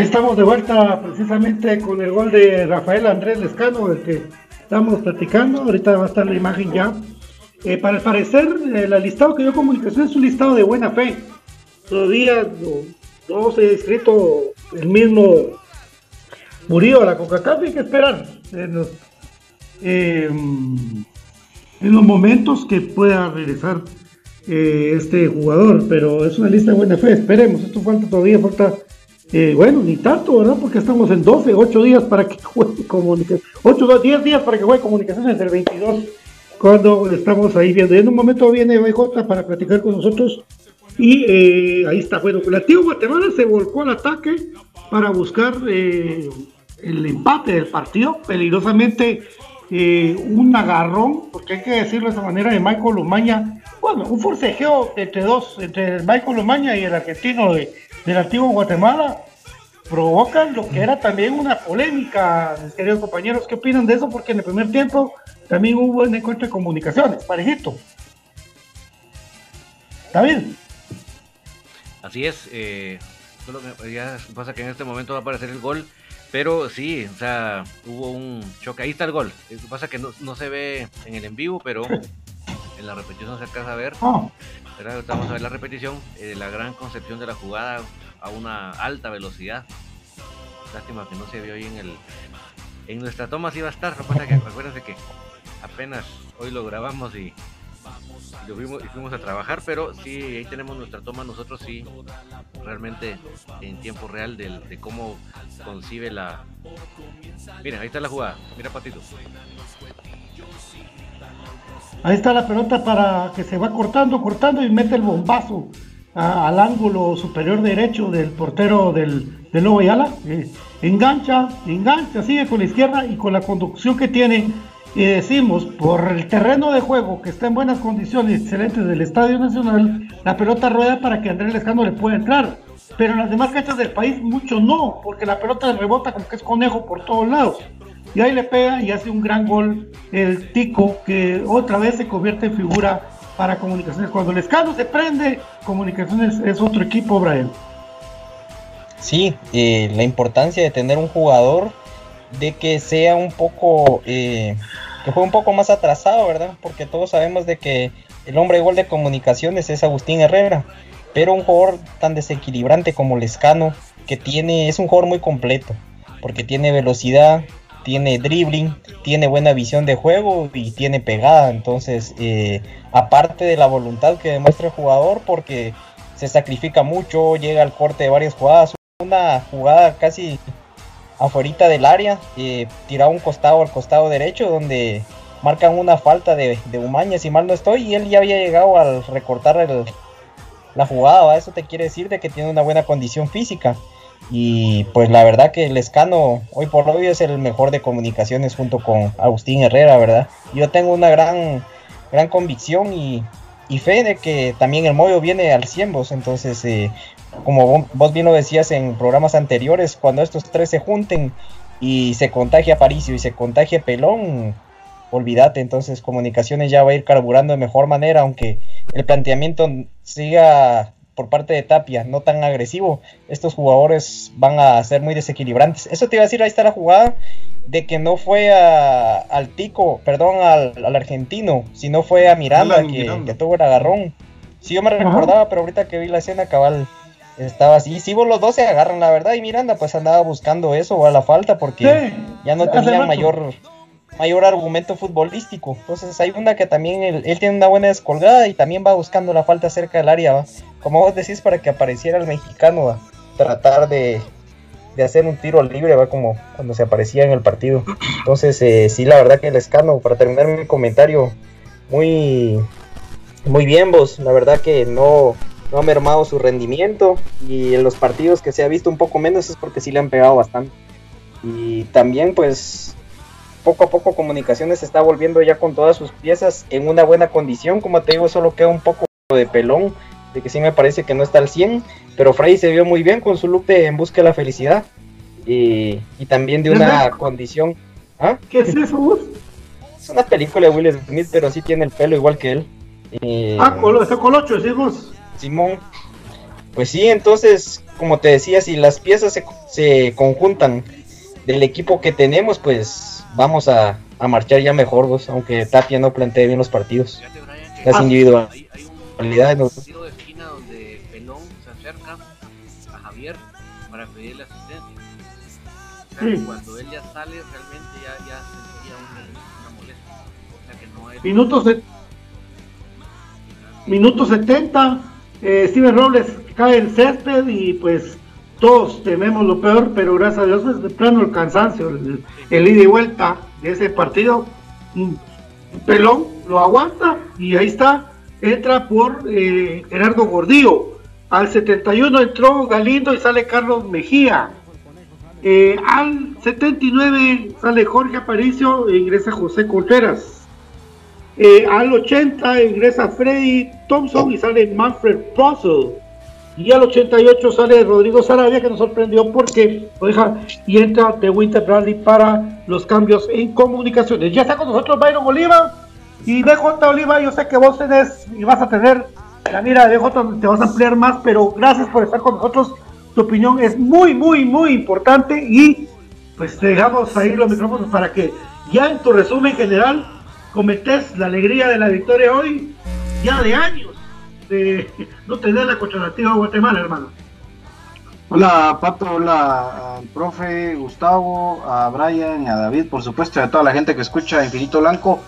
Estamos de vuelta precisamente con el gol de Rafael Andrés Lescano, del que estamos platicando. Ahorita va a estar la imagen ya. Eh, para el parecer, el listado que dio comunicación es un listado de buena fe. Todavía no, se ha inscrito el mismo Murillo a la Coca-Cola, hay que esperar en los, eh, en los momentos que pueda regresar eh, este jugador, pero es una lista de buena fe, esperemos, esto falta todavía, falta, eh, bueno, ni tanto, ¿verdad? Porque estamos en 12, 8 [LAUGHS] días para que juegue comunicación, 8, 10 días para que juegue comunicaciones del 22, cuando estamos ahí viendo. Y en un momento viene BJ para platicar con nosotros y eh, ahí está, bueno, el antiguo Guatemala se volcó al ataque para buscar el empate del partido, peligrosamente un agarrón, porque hay que decirlo de esa manera, de Michael Lumaña bueno, un forcejeo entre dos, entre Michael Lomaña y el argentino de, del antiguo Guatemala, provocan lo que era también una polémica, mis queridos compañeros. ¿Qué opinan de eso? Porque en el primer tiempo también hubo un encuentro de comunicaciones, parejito. David. Así es, eh, solo que ya pasa que en este momento va a aparecer el gol, pero sí, o sea, hubo un choque. Ahí está el gol. Lo que pasa que no, no se ve en el en vivo, pero en la repetición se alcanza a ver. Oh. vamos a ver la repetición, de la gran concepción de la jugada a una alta velocidad. Lástima que no se vio ahí en el. En nuestra toma sí va a estar. que acuérdense que apenas hoy lo grabamos y lo vimos y fuimos a trabajar, pero sí, ahí tenemos nuestra toma, nosotros sí, realmente en tiempo real de, cómo concibe la... Miren, ahí está la jugada, mira Patito. Ahí está la pelota para que se va cortando, cortando y mete el bombazo al ángulo superior derecho del portero del, del Lobo Ayala. Eh, engancha, engancha, sigue con la izquierda y con la conducción que tiene. Y decimos, por el terreno de juego que está en buenas condiciones, excelentes del Estadio Nacional, la pelota rueda para que Andrés Lescano le pueda entrar. Pero en las demás canchas del país, mucho no, porque la pelota rebota como que es conejo por todos lados. Y ahí le pega y hace un gran gol el Tico, que otra vez se convierte en figura para Comunicaciones. Cuando el escalo se prende, Comunicaciones es otro equipo, Brian. Sí, eh, la importancia de tener un jugador de que sea un poco, eh, que juegue un poco más atrasado, ¿verdad? Porque todos sabemos de que el hombre gol de comunicaciones es Agustín Herrera, pero un jugador tan desequilibrante como Lescano, que tiene, es un jugador muy completo, porque tiene velocidad, tiene dribbling, tiene buena visión de juego y tiene pegada. Entonces, eh, aparte de la voluntad que demuestra el jugador, porque se sacrifica mucho, llega al corte de varias jugadas, una jugada casi afuera del área, eh, tirado un costado al costado derecho, donde marcan una falta de, de Umaña, si mal no estoy, y él ya había llegado al recortar la jugada. Eso te quiere decir de que tiene una buena condición física. Y pues la verdad que el escano hoy por hoy es el mejor de comunicaciones junto con Agustín Herrera, ¿verdad? Yo tengo una gran, gran convicción y, fe de que también el Moyo viene al 100 vos. Entonces, eh, como vos bien lo decías en programas anteriores, cuando estos tres se junten y se contagia Paricio y se contagia Pelón, olvídate. Entonces, comunicaciones ya va a ir carburando de mejor manera, aunque el planteamiento siga por parte de Tapia, no tan agresivo, estos jugadores van a ser muy desequilibrantes. Eso te iba a decir, ahí está la jugada de que no fue al Tico, perdón, al, argentino, sino fue a Miranda, que, tuvo el agarrón. Sí, yo me recordaba, pero ahorita que vi la escena cabal estaba así. Sí, vos los dos se agarran, la verdad, y Miranda pues andaba buscando eso o a la falta porque ya no tenía mayor mayor argumento futbolístico. Entonces hay una que también él, tiene una buena descolgada y también va buscando la falta cerca del área, como vos decís, para que apareciera el mexicano, a tratar de, hacer un tiro libre, va como cuando se aparecía en el partido. Entonces eh, sí, la verdad que el escano, para terminar mi comentario, muy, muy bien vos, la verdad que no, no ha mermado su rendimiento y en los partidos que se ha visto un poco menos es porque sí le han pegado bastante. Y también pues poco a poco Comunicaciones se está volviendo ya con todas sus piezas en una buena condición. Como te digo, solo queda un poco de pelón, de que sí me parece que no está al 100, pero Freddy se vio muy bien con su look de En Busca de la Felicidad y, también de una condición. ¿Ah? ¿Qué es eso? Es una película de Will Smith, pero sí tiene el pelo igual que él. ah, colo, ese colocho, decimos. Simón. Pues sí, entonces como te decía, si las piezas se, se conjuntan del equipo que tenemos, pues vamos a, a marchar ya mejor, vos, aunque Tapia no plantee bien los partidos. Las hay- individualidades. hay- hay un- tiro de esquina donde Pelón se acerca a Javier para pedirle asistencia. O sea, Sí. Cuando él ya sale, realmente ya, ya sentía una, una molestia. O sea que no es. Minuto, se- minuto 70, eh, Steven Robles cae en césped y pues todos tememos lo peor, pero gracias a Dios es de plano el cansancio, el, ida y vuelta de ese partido. Pelón lo aguanta y ahí está, entra por eh, Gerardo Gordillo. Al 71 entró Galindo y sale Carlos Mejía. Eh, al 79 sale Jorge Aparicio e ingresa José Contreras. Eh, al 80 ingresa Freddy Thompson y sale Manfred Russell. Y al 88 sale Rodrigo Sarabia que nos sorprendió porque oiga, y entra The Winter Bradley para los cambios en comunicaciones. Ya está con nosotros Byron Oliva y BJ Oliva, yo sé que vos tenés y vas a tener la mira de BJ te vas a ampliar más, pero gracias por estar con nosotros. Tu opinión es muy, muy, muy importante y pues te dejamos ahí los micrófonos para que ya en tu resumen general comentes la alegría de la victoria hoy, ya de años de no tener la corporativa de Guatemala, hermano. Hola Pato, hola al profe Gustavo, a Brian a David, por supuesto, y a toda la gente que escucha Infinito Blanco.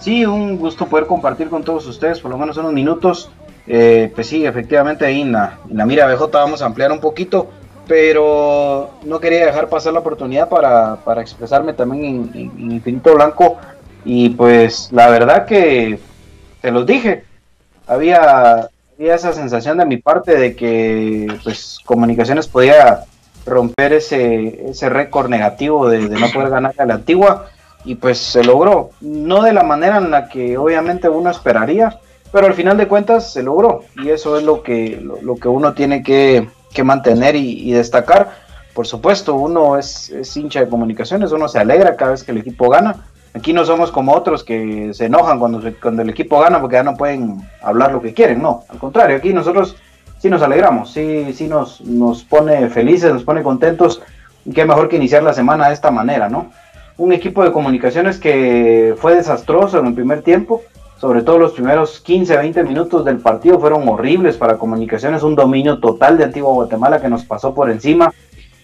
Sí, un gusto poder compartir con todos ustedes, por lo menos unos minutos. Eh, pues sí, efectivamente ahí en la, en la mira BJ vamos a ampliar un poquito, pero no quería dejar pasar la oportunidad para, para expresarme también en Infinito Blanco. Y pues la verdad que te los dije, había, había esa sensación de mi parte de que pues comunicaciones podía romper ese, ese récord negativo de, no poder ganar a la antigua y pues se logró, no de la manera en la que obviamente uno esperaría, pero al final de cuentas se logró y eso es lo que, lo, que uno tiene que, que mantener y, y destacar. Por supuesto, uno es, es hincha de comunicaciones, uno se alegra cada vez que el equipo gana. Aquí no somos como otros que se enojan cuando, cuando el equipo gana porque ya no pueden hablar lo que quieren, no, al contrario, aquí nosotros sí nos alegramos, sí, sí nos, nos pone felices, nos pone contentos. Y qué mejor que iniciar la semana de esta manera, ¿no? Un equipo de comunicaciones que fue desastroso en el primer tiempo, sobre todo los primeros 15, 20 minutos del partido fueron horribles para comunicaciones, un dominio total de Antigua Guatemala que nos pasó por encima,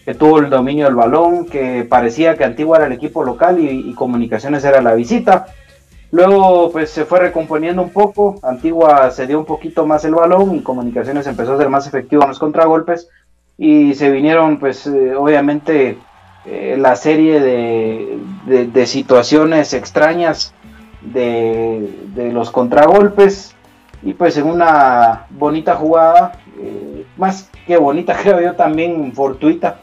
que tuvo el dominio del balón, que parecía que Antigua era el equipo local y, Comunicaciones era la visita. Luego pues se fue recomponiendo un poco, Antigua se dio un poquito más el balón y Comunicaciones empezó a ser más efectivo en los contragolpes y se vinieron pues eh, obviamente eh, la serie de, de- de situaciones extrañas de, de los contragolpes y pues en una bonita jugada, eh, más que bonita [LAUGHS] creo yo también fortuita,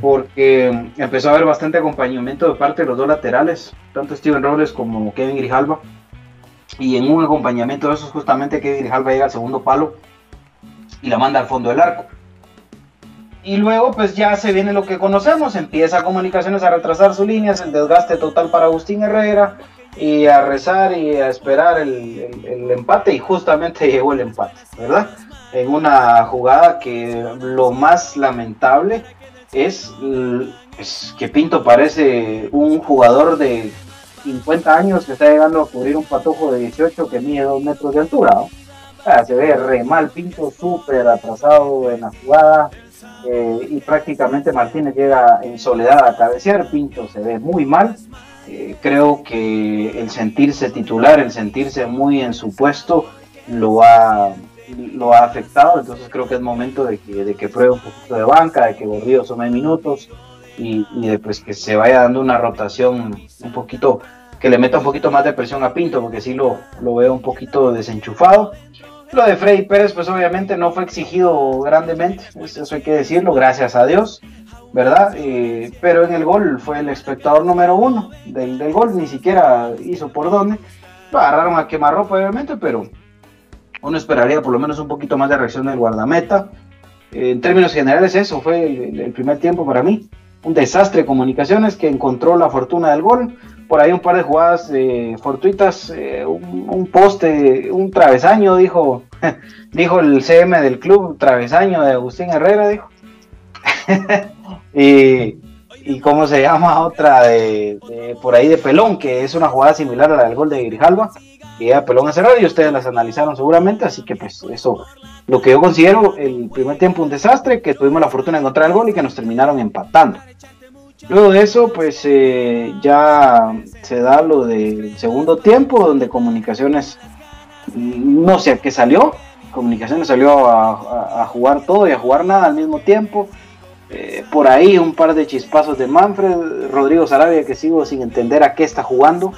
porque empezó a haber bastante acompañamiento de parte de los dos laterales, tanto Steven Robles como Kevin Grijalva. Y en un acompañamiento de esos, justamente Kevin Grijalva llega al segundo palo y la manda al fondo del arco. Y luego, pues ya se viene lo que conocemos: empieza Comunicaciones a retrasar sus líneas, el desgaste total para Agustín Herrera, y a rezar y a esperar el, el- empate. Y justamente [LAUGHS] llegó el empate, ¿verdad? En una jugada que lo más lamentable es, l- es que Pinto parece un jugador de 50 años que está llegando a cubrir un patojo de 18 que mide 2 metros de altura. ¿no? Sea, se ve re mal Pinto, súper atrasado en la jugada. eh, y prácticamente Martínez llega en soledad a cabecear. Pinto se ve muy mal. Eh, creo que el sentirse titular, el sentirse muy en su puesto, lo ha, lo ha afectado. Entonces creo que es momento de que, de que pruebe un poquito de banca, de que Gordillo sume minutos y, y de pues, que se vaya dando una rotación un poquito, que le meta un poquito más de presión a Pinto, porque sí lo, lo veo un poquito desenchufado. Lo de Freddy Pérez, pues obviamente no fue exigido grandemente, eso hay que decirlo, gracias a Dios, ¿verdad? Eh, pero en el gol fue el espectador número uno del, del gol, ni siquiera hizo por dónde. Lo agarraron a quemarropa, obviamente, pero uno esperaría por lo menos un poquito más de reacción del guardameta. Eh, en términos generales, eso fue el, primer tiempo para mí. Un desastre de comunicaciones que encontró la fortuna del gol. Por ahí un par de jugadas eh, fortuitas, eh, un, un poste, un travesaño, dijo, [LAUGHS] dijo el CM del club, travesaño de Agustín Herrera, dijo. [LAUGHS] y, y cómo se llama otra de, por ahí de Pelón, que es una jugada similar a la del gol de Grijalva, que ya Pelón a cerrar y ustedes las analizaron seguramente, así que pues eso, lo que yo considero el primer tiempo un desastre, que tuvimos la fortuna de encontrar el gol y que nos terminaron empatando. Luego de eso, pues eh, ya se da lo del segundo tiempo, donde Comunicaciones, mm, no sé a qué salió, Comunicaciones salió a, a- a jugar todo y a jugar nada al mismo tiempo. Eh, por ahí un par de chispazos de Manfred, Rodrigo Sarabia, que sigo sin entender a qué está jugando.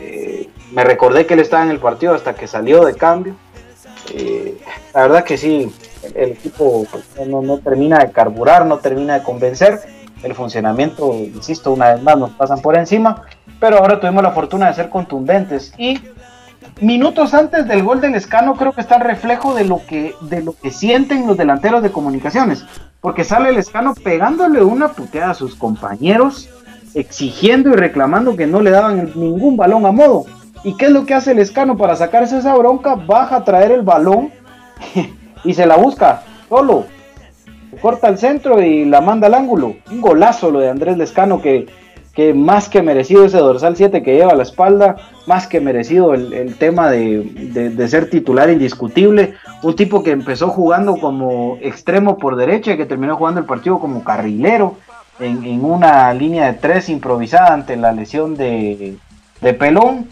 Eh, me recordé que él estaba en el partido hasta que salió de cambio. Eh, la verdad que sí, el, el equipo pues, no, no termina de carburar, no termina de convencer. El funcionamiento, insisto, una vez más nos pasan por encima, pero ahora tuvimos la fortuna de ser contundentes y minutos antes del gol del Escano creo que está el reflejo de lo que de lo que sienten los delanteros de comunicaciones, porque sale el Escano pegándole una puteada a sus compañeros, exigiendo y reclamando que no le daban ningún balón a modo. ¿Y qué es lo que hace el Escano para sacarse esa bronca? Baja a traer el balón [LAUGHS] y se la busca solo. Corta el centro y la manda al ángulo. Un golazo lo de Andrés Lescano que, que más que merecido ese dorsal 7 que lleva a la espalda, más que merecido el, el tema de, de- ser titular indiscutible. Un tipo que empezó jugando como extremo por derecha y que terminó jugando el partido como carrilero en, en una línea de tres improvisada ante la lesión de, de Pelón.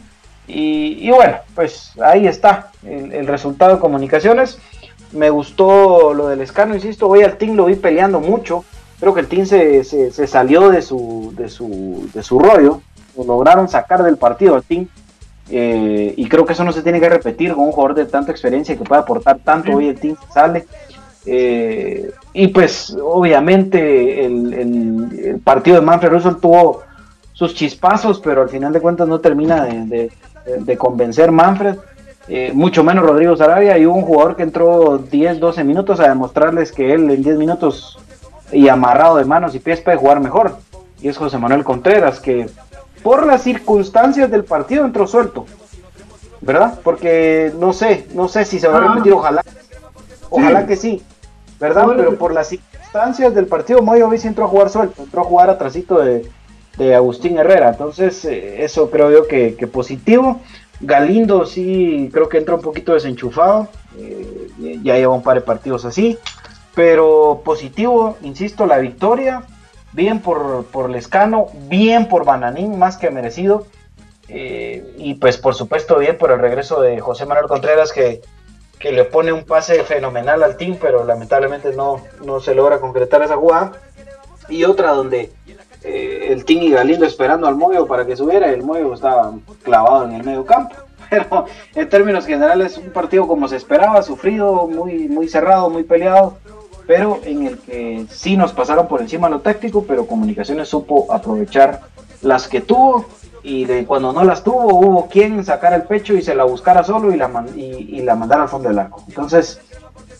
Y, y bueno, pues ahí está el, el resultado de comunicaciones. Me gustó lo del escano, insisto, hoy al Team lo vi peleando mucho. Creo que el Team se, se- se salió de su, de, su, de su rollo. Lo lograron sacar del partido al Team. Eh, y creo que eso no se tiene que repetir con un jugador de tanta experiencia que puede aportar tanto. Hoy el Team sale. Eh, y pues obviamente el, el- el partido de Manfred Russell tuvo sus chispazos, pero al final de cuentas no termina de, de- de convencer Manfred. Eh, mucho menos Rodrigo Sarabia y hubo un jugador que entró 10, 12 minutos a demostrarles que él en 10 minutos y amarrado de manos y pies puede jugar mejor. Y es José Manuel Contreras, que por las circunstancias del partido entró suelto. ¿Verdad? Porque no sé, no sé si se va a repetir, ojalá. Ojalá Sí. que sí. ¿Verdad? Pero por las circunstancias del partido, Moyo hoy sí entró a jugar suelto, entró a jugar atrasito de, de Agustín Herrera. Entonces, eh, eso creo yo que, que positivo. Galindo sí creo que entra un poquito desenchufado. eh, ya lleva un par de partidos así. Pero positivo, insisto, la victoria. Bien por, por Lescano, bien por Bananín, más que merecido. eh, y pues por supuesto bien por el regreso de José Manuel Contreras que, que le pone un pase fenomenal al team, pero lamentablemente no, no se logra concretar esa jugada. Y otra donde eh, el Team y Galindo esperando al Moyo para que subiera, el Moyo estaba clavado en el medio campo. [LAUGHS] Pero en términos generales, un partido como se esperaba, sufrido, muy, muy cerrado, muy peleado, pero en el que sí nos pasaron por encima lo táctico, pero Comunicaciones supo aprovechar las que tuvo y de cuando no las tuvo hubo quien sacar el pecho y se la buscara solo y la, man- y, y la mandara al fondo del arco. Entonces,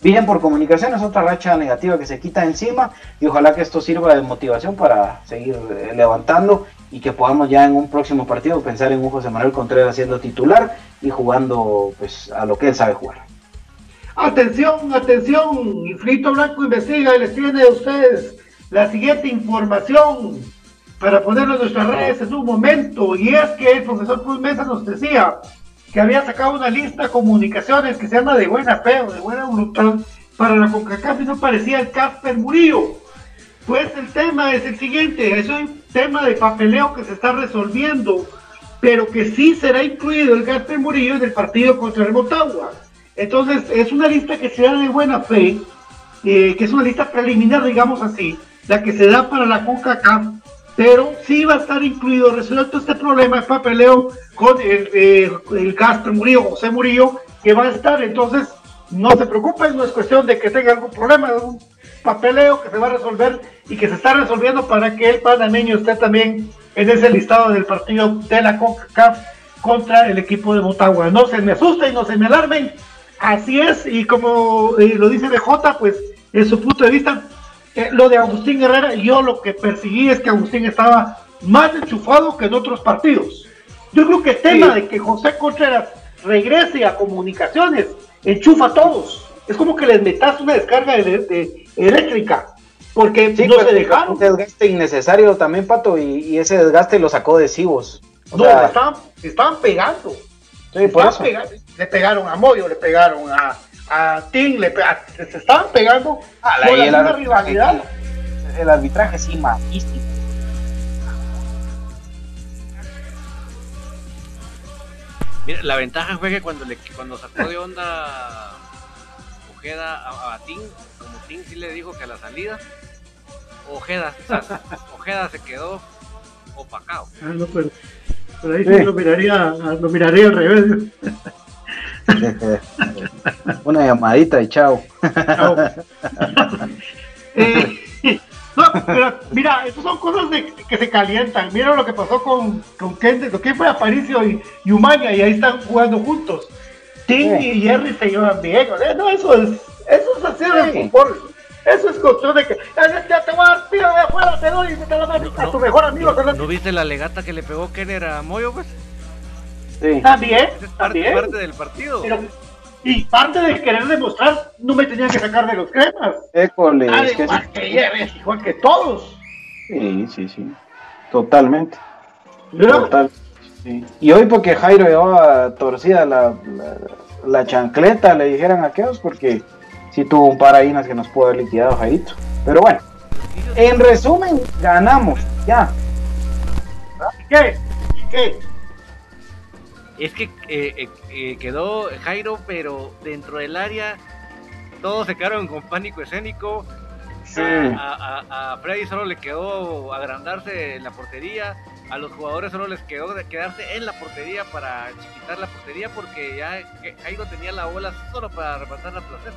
bien por comunicaciones, otra racha negativa que se quita encima y ojalá que esto sirva de motivación para seguir eh, levantando y que podamos ya en un próximo partido pensar en un José Manuel Contreras siendo titular y jugando pues a lo que él sabe jugar. Atención, atención, Infinito Blanco investiga y les tiene a ustedes la siguiente información para ponerlo en nuestras redes en un momento. Y es que el profesor Cruz Mesa nos decía que había sacado una lista de comunicaciones que se llama de buena fe o de buena voluntad para la CONCACAF y no parecía el Casper Murillo. Pues el tema es el siguiente, es un tema de papeleo que se está resolviendo, pero que sí será incluido el Casper Murillo en el partido contra el Motagua. Entonces, es una lista que se da de buena fe, eh, que es una lista preliminar, digamos así, la que se da para la CONCACAF, pero sí va a estar incluido, resuelto este problema de papeleo con el, eh, el Castro Murillo, José Murillo, que va a estar, entonces, no se preocupen, no es cuestión de que tenga algún problema, un papeleo que se va a resolver y que se está resolviendo para que el panameño esté también en ese listado del partido de la CONCACAF contra el equipo de Motagua. No se me asusten, no se me alarmen, Así es, y como eh, lo dice BJ, pues en su punto de vista, eh, lo de Agustín Herrera, yo lo que percibí es que Agustín estaba más enchufado que en otros partidos. Yo creo que el tema de que José Contreras regrese a comunicaciones enchufa a todos. Es como que les metas una descarga de- de- eléctrica. Porque Sí, no pero se dejaron. Un desgaste innecesario también, Pato, y, y ese desgaste lo sacó de Sivos. O No, sea, estaban, estaban pegando. sí, por Estaban eso. pegando. Le pegaron a Moyo, le pegaron a, a Tim, le pe- a- se estaban pegando Ah, la- por el rivalidad. El arbitraje sí, magnífico. Mira, la ventaja fue que cuando, le, cuando sacó de onda Ojeda a, a Tim, como Tim sí le dijo que a la salida, Ojeda, [LAUGHS] Ojeda se quedó opacado. Ah, no, pero, pero ahí sí Sí. lo miraría, lo miraría al revés. [LAUGHS] Una llamadita y chao. Chao. [LAUGHS] Eh, [LAUGHS] no, pero mira, esas son cosas de, que se calientan. Mira lo que pasó con, con Kende, lo que fue Aparicio y, y Umaña, y ahí están jugando juntos. Tim Sí. y Jerry se llevan bien. ¿eh? No, eso es, eso es así de Sí. fútbol. Eso es cuestión de que "Ah, ya te voy a dar tiro de afuera, te doy y te la mando a tu mejor amigo. ¿No, no viste la legata que le pegó Kenner a Moyo, pues? Sí. También, es parte, también. parte del partido. Pero, y parte de querer demostrar, no me tenían que sacar de los cremas. École, es que igual que Jerry, igual que todos. sí, sí, sí. Totalmente. ¿verdad? Total. sí. Y hoy porque Jairo llevaba torcida la, la, la chancleta, le dijeran a aquellos, porque sí tuvo un par que nos pudo haber liquidado Jairito. Pero bueno, en resumen, ganamos, ya. ¿Y qué? ¿Y qué? Es que eh, eh, eh, quedó Jairo, pero dentro del área todos se quedaron con pánico escénico. Sí. A, a- a Freddy solo le quedó agrandarse en la portería. A los jugadores solo les quedó de quedarse en la portería para chiquitar la portería porque ya Jairo tenía la bola solo para rematar la placer.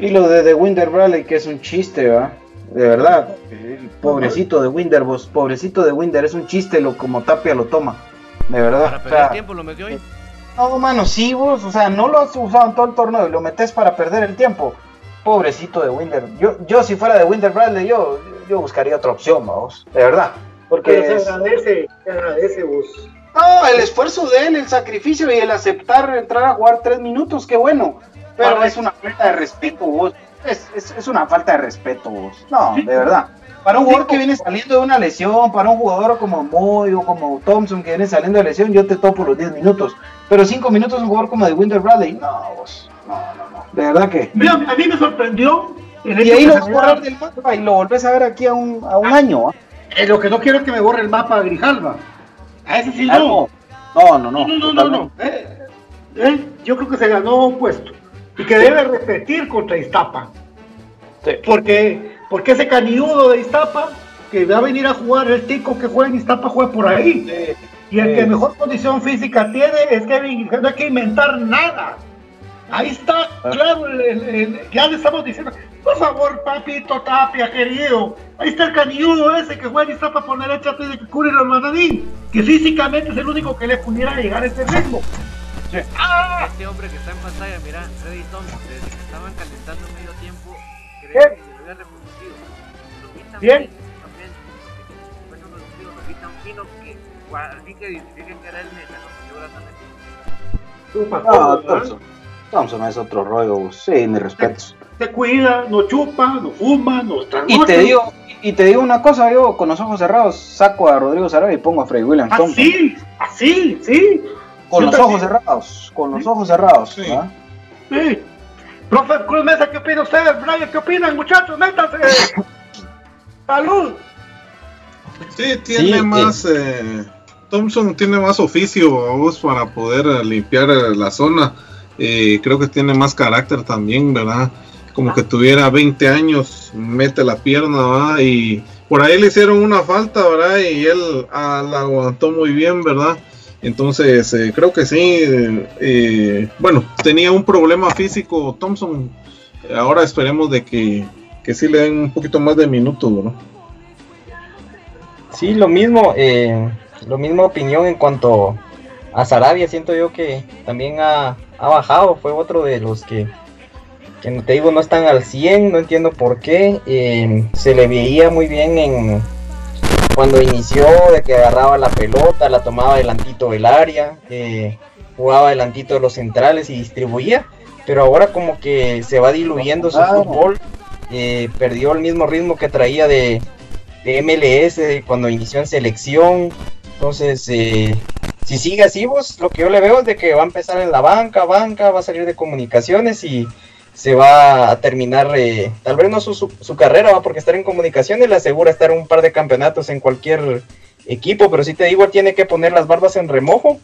Y lo de The Winder Bradley, que es un chiste, ¿va? De verdad. El pobrecito de Winder, vos, pobrecito de Winder, es un chiste lo como Tapia lo toma. De verdad. Para O perder sea, tiempo lo metió ahí. No, mano, sí, vos, o sea, no lo has usado en todo el torneo y lo metes para perder el tiempo. Pobrecito de Winder. Yo, yo si fuera de Winder Bradley, yo, yo buscaría otra opción, vamos, de verdad. Porque Pero es- se agradece, se agradece vos. no, el esfuerzo de él, el sacrificio y el aceptar entrar a jugar tres minutos, qué bueno. Pero es una falta de respeto, vos. Es, es, es una falta de respeto, vos. No, de verdad. Para un jugador que viene saliendo de una lesión, para un jugador como Moy o como Thompson que viene saliendo de lesión, yo te topo los 10 minutos. Pero 5 minutos un jugador como de Winter Bradley, no, vos. No, no, no. De verdad que. Mira, a mí me sorprendió. el Y ahí lo vas a borrar del mapa y lo volvés a ver aquí a un, a un año. ¿ah? Eh, lo que no quiero es que me borre el mapa de Grijalva. A ese sí Ah, no. No, no, no. No, no, no, no. no. Eh, eh, yo creo que se ganó un puesto. Y que debe repetir contra Iztapa. Sí. Porque, porque ese caniudo de Iztapa, que va a venir a jugar, el tico que juega en Iztapa juega por ahí. Y el Sí. que mejor condición física tiene es Kevin no hay que inventar nada. Ahí está, claro, el- el- el- ya le estamos diciendo, por favor, papito Tapia, querido, ahí está el caniudo ese que juega en Iztapa por derecha antes de que cure el Manadín, que físicamente es el único que le pudiera llegar a ese ritmo. ¡Ah! Este hombre que está en pantalla, mira, Freddy Thompson, desde que estaban calentando en medio tiempo, creo Bien. ¿verdad? Thompson. Thompson es otro rollo, sí, mis respetos. Se cuida, no chupa, no fuma, no Y trasnocha. te digo, y te digo una cosa, yo con los ojos cerrados saco a Rodrigo Sarabia y pongo a Freddy Williams. Así, así, sí. Con los ojos cerrados, con los ojos cerrados. Sí. ¿ah? Sí. Profe Cruz Mesa, ¿qué opina usted? Brian, ¿qué opinan, muchachos? Métanse. Salud. Sí, tiene Sí, más. eh, Thompson tiene más oficio vos, para poder eh, limpiar eh, la zona. Eh, creo que tiene más carácter también, ¿verdad? Como que tuviera 20 años, mete la pierna, ¿verdad? Y por ahí le hicieron una falta, ¿verdad? Y él ah, la aguantó muy bien, ¿verdad? Entonces, eh, creo que sí. eh, eh, bueno, tenía un problema físico Thompson. Ahora esperemos de que, que sí le den un poquito más de minutos, ¿verdad? Sí, lo mismo, eh, lo mismo opinión en cuanto a Sarabia, siento yo que también ha, ha bajado, fue otro de los que, que te digo no están al 100, no entiendo por qué, eh, se le veía muy bien en cuando inició, de que agarraba la pelota, la tomaba adelantito del área, eh, jugaba adelantito de los centrales y distribuía, pero ahora como que se va diluyendo su fútbol eh, perdió el mismo ritmo que traía de, de MLS cuando inició en selección. Entonces, eh, si sigue así, vos, lo que yo le veo es de que va a empezar en la banca, banca, va a salir de comunicaciones y se va a terminar, eh, tal vez no su, su, carrera, va porque estar en comunicaciones le asegura estar un par de campeonatos en cualquier equipo, pero si te digo, tiene que poner las barbas en remojo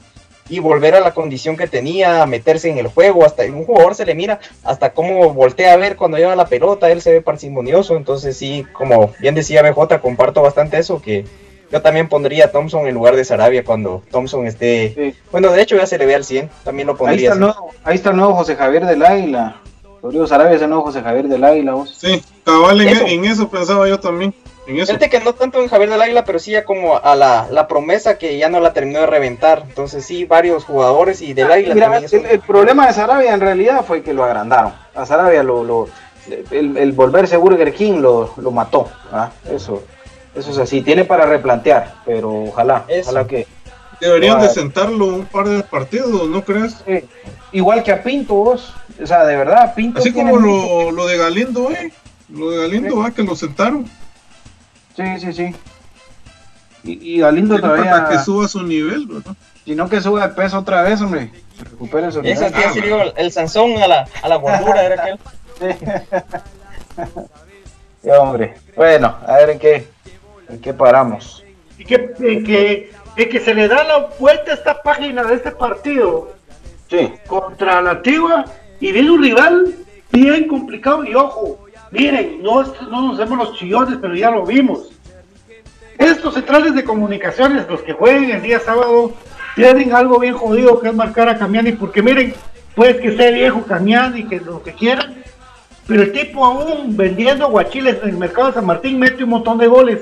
y volver a la condición que tenía, meterse en el juego, hasta un jugador se le mira hasta cómo voltea a ver cuando lleva la pelota, él se ve parsimonioso, entonces sí, como bien decía BJ, comparto bastante eso, que yo también pondría a Thompson en lugar de Sarabia cuando Thompson esté, sí. bueno, de hecho ya se le ve al 100, también lo pondría. Ahí está, el nuevo, ahí está el nuevo José Javier del Águila, Rodrigo Sarabia es el nuevo José Javier del Águila. ¿vos? Sí, cabal, en eso. en eso pensaba yo también. Fíjate que no tanto en Javier del Águila, pero sí ya como a la, la, promesa que ya no la terminó de reventar. Entonces sí, varios jugadores y del Águila Mira, el, el, problema de Sarabia en realidad fue que lo agrandaron. A Sarabia lo, lo el, el, volverse Burger King lo, lo mató. ¿ah? Eso, eso es así. Tiene para replantear, pero ojalá, eso. ojalá que... Deberían de sentarlo un par de partidos, ¿no crees? Sí. Igual que a Pinto, vos. O sea, de verdad, Pinto. Así como lo, lo, de Galindo, ¿eh? Lo de Galindo. ¿eh? que lo sentaron. Sí, sí, sí. Y, y Galindo sí, todavía. Para que suba su nivel, ¿verdad? Sino que suba de peso otra vez, hombre. Recupere su nivel. Ese sí, digo, el Sansón a la, a la gordura era aquel. sí, [LAUGHS] hombre. Bueno, a ver en qué, en qué paramos. Y que, en que, en que se le da la vuelta a esta página de este partido. Sí. Contra la Antigua. Y viene un rival bien complicado. Y ojo, Miren, no, no nos hacemos los chillones, pero ya lo vimos. Estos centrales de comunicaciones, los que jueguen el día sábado, tienen algo bien jodido que es marcar a Camiani, porque miren, puede que sea viejo Camiani, que lo que quieran, pero el tipo aún vendiendo guachiles en el mercado de San Martín mete un montón de goles.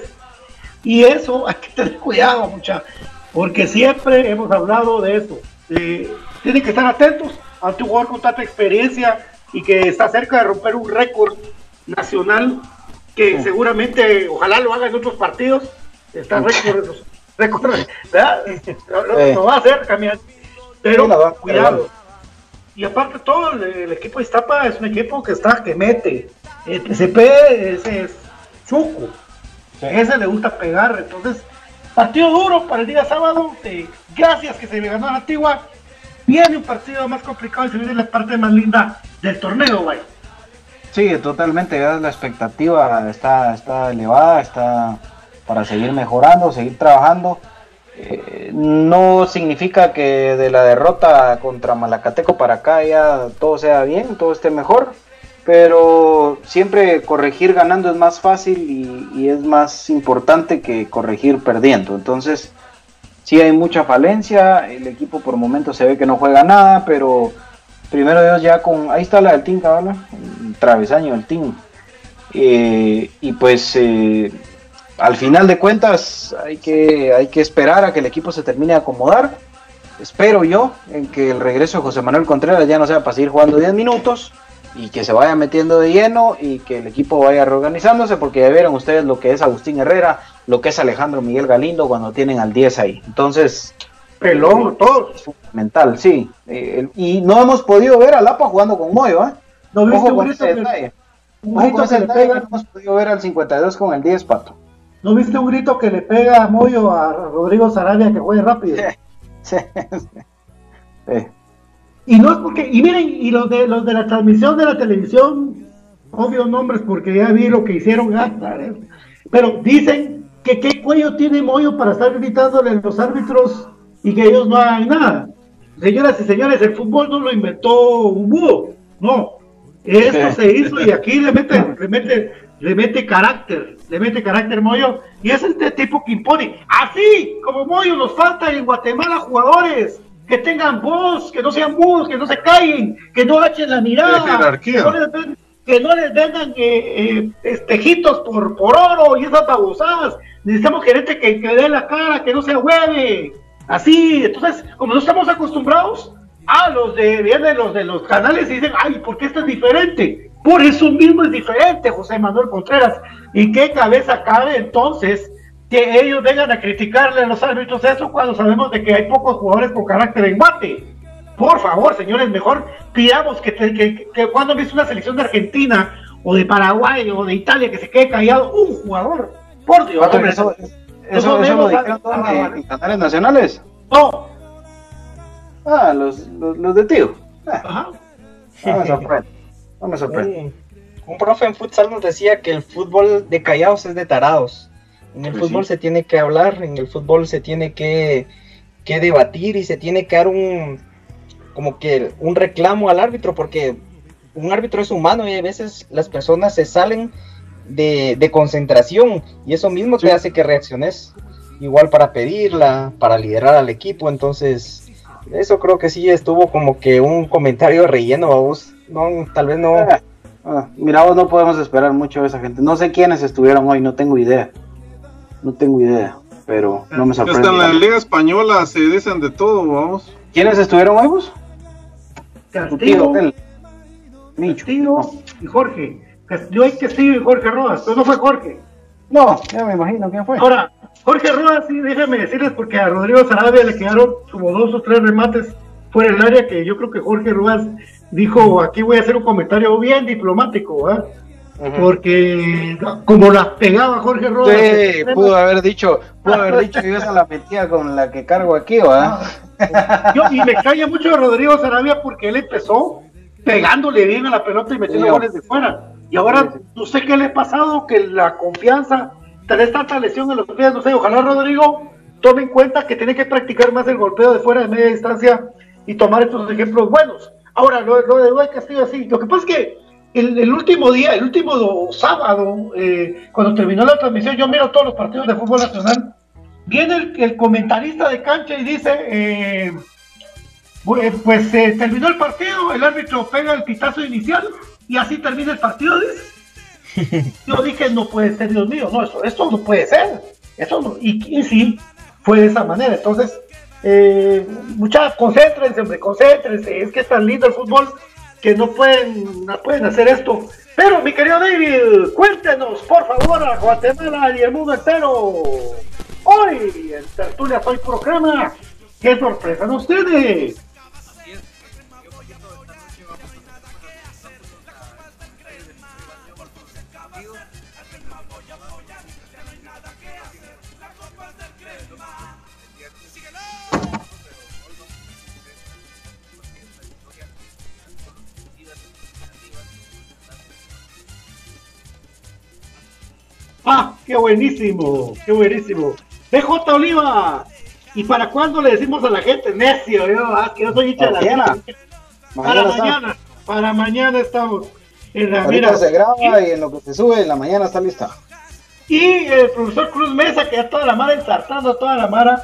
Y eso hay que tener cuidado, mucha, porque siempre hemos hablado de eso. Tienen que estar atentos ante un jugador con tanta experiencia y que está cerca de romper un récord nacional que sí. seguramente ojalá lo haga en otros partidos está récord, récord ¿verdad? Lo, Eh. lo, va a hacer cambiar pero Sí, va- cuidado. Y aparte todo el, el equipo de Iztapa es un equipo que está que mete. El PCP ese es Chuco. Ese le gusta pegar entonces partido duro para el día sábado eh, gracias que se le ganó a la antigua viene un partido más complicado y se viene la parte más linda del torneo vaya Sí, totalmente. La expectativa está, está elevada, está para seguir mejorando, seguir trabajando. Eh, no significa que de la derrota contra Malacateco para acá ya todo sea bien, todo esté mejor, pero siempre corregir ganando es más fácil y, y es más importante que corregir perdiendo. Entonces, sí hay mucha falencia, el equipo por momentos se ve que no juega nada, pero primero Dios ya con... Ahí está la del Team, cabal, el travesaño del Team. Eh, y pues eh, al final de cuentas hay que, hay que esperar a que el equipo se termine de acomodar. Espero yo en que el regreso de José Manuel Contreras ya no sea para seguir jugando 10 minutos y que se vaya metiendo de lleno y que el equipo vaya reorganizándose porque ya vieron ustedes lo que es Agustín Herrera, lo que es Alejandro Miguel Galindo cuando tienen al 10 ahí. Entonces, pelón, todo. Fundamental, sí. Eh, y no hemos podido ver a Lapa jugando con Moyo, ¿eh? ¿No viste Ojo con grito ese que- detalle. un Ojo grito con ese que le detalle, pega? no hemos podido ver al 52 con el 10, Pato. ¿No viste un grito que le pega a Moyo a Rodrigo Sarabia que juegue rápido? Sí. [LAUGHS] Sí. Y no es porque, y miren, y los de los de la transmisión de la televisión, obvios nombres porque ya vi lo que hicieron, ah, pero dicen que qué cuello tiene Moyo para estar gritándole a los árbitros y que ellos no hagan nada. Señoras y señores, el fútbol no lo inventó un búho, no. Esto se hizo y aquí le mete, le mete, le mete carácter, le mete carácter Moyo, y es este tipo que impone. Así como Moyo nos falta en Guatemala jugadores que tengan voz, que no sean mudos, que no se callen, que no echen la mirada, que no les, ven- que no les vendan eh, eh, espejitos por, por oro y esas babosadas. Necesitamos gerente que, que dé la cara, que no se hueve. Así, entonces, como no estamos acostumbrados, a los de, vienen los de los canales y dicen, ay, ¿por qué esto es diferente? Por eso mismo es diferente, José Manuel Contreras. ¿Y qué cabeza cabe entonces que ellos vengan a criticarle a los árbitros eso cuando sabemos de que hay pocos jugadores con carácter en guate? Por favor, señores, mejor pidamos que, te- que, que cuando viste una selección de Argentina o de Paraguay o de Italia que se quede callado un jugador. Por Dios, eso, eso, eso lo dijeron todos a- en- en canales nacionales. No, Ah, los, los, los de tío. Ah, ajá. no me sorprende. No me sorprende. Un, un profe en futsal nos decía que el fútbol de callados es de tarados. En el Pues fútbol sí. se tiene que hablar, en el fútbol se tiene que, que debatir y se tiene que dar un como que un reclamo al árbitro porque un árbitro es humano y a veces las personas se salen de, de concentración y eso mismo te hace que reacciones igual para pedirla, para liderar al equipo, entonces eso creo que sí estuvo como que un comentario relleno, vos, no, tal vez no. Ah, ah, mira, vos no podemos esperar mucho de esa gente. No sé quiénes estuvieron hoy, no tengo idea. No tengo idea, pero no me Hasta sorprende. en la Liga Española se dicen de todo, vamos. ¿Quiénes estuvieron hoy vos? Castillo. Castillo y Jorge. Yo hay Castillo y Jorge Rodas, pero no fue Jorge. No, ya me imagino quién fue. Ahora, Jorge Rodas, sí, déjame decirles, porque a Rodrigo Sarabia le quedaron como dos o tres remates fuera del área que yo creo que Jorge Rodas dijo, aquí voy a hacer un comentario bien diplomático, ¿ah? porque como la pegaba Jorge Rodas. Sí, pudo haber dicho, pudo haber dicho yo esa la metía con la que cargo aquí, ¿verdad? Yo- y me extraña mucho de Rodrigo Sarabia porque él empezó pegándole bien a la pelota y metiendo goles de fuera. Y ahora no sé qué le ha pasado, que la confianza, tenés tanta lesión en los pies, no sé, ojalá Rodrigo tome en cuenta que tiene que practicar más el golpeo de fuera de media distancia y tomar estos ejemplos buenos. Ahora, lo, lo de Duay Castillo así, lo que pasa es que el, el último día, el último do- sábado, eh, cuando terminó la transmisión, yo miro todos los partidos de fútbol nacional, viene el, el comentarista de cancha y dice, eh, eh, pues eh, terminó el partido, el árbitro pega el pitazo inicial y así termina el partido. Yo dije, no puede ser, Dios mío, no, eso, esto no puede ser. Eso y, sí, fue de esa manera. Entonces, eh, muchachos, concéntrense, hombre, concéntrense. Es que es tan lindo el fútbol que no pueden, no pueden hacer esto. Pero, mi querido David, cuéntenos, por favor, a Guatemala y el mundo entero. Hoy, en Tertulia Soy Puro Crema, ¿qué sorpresa nos tiene? Ah, qué buenísimo, qué buenísimo. BJ Oliva, ¿y para cuándo le decimos a la gente necio? Yo, ah, que yo soy hincha de la Mañana. gente. Para Mañana está. mañana, para mañana estamos. En la, Ahorita mira, se graba y en lo que se sube en la mañana está lista. y el profesor Cruz Mesa, que ya toda la mara ensartando a toda la mara.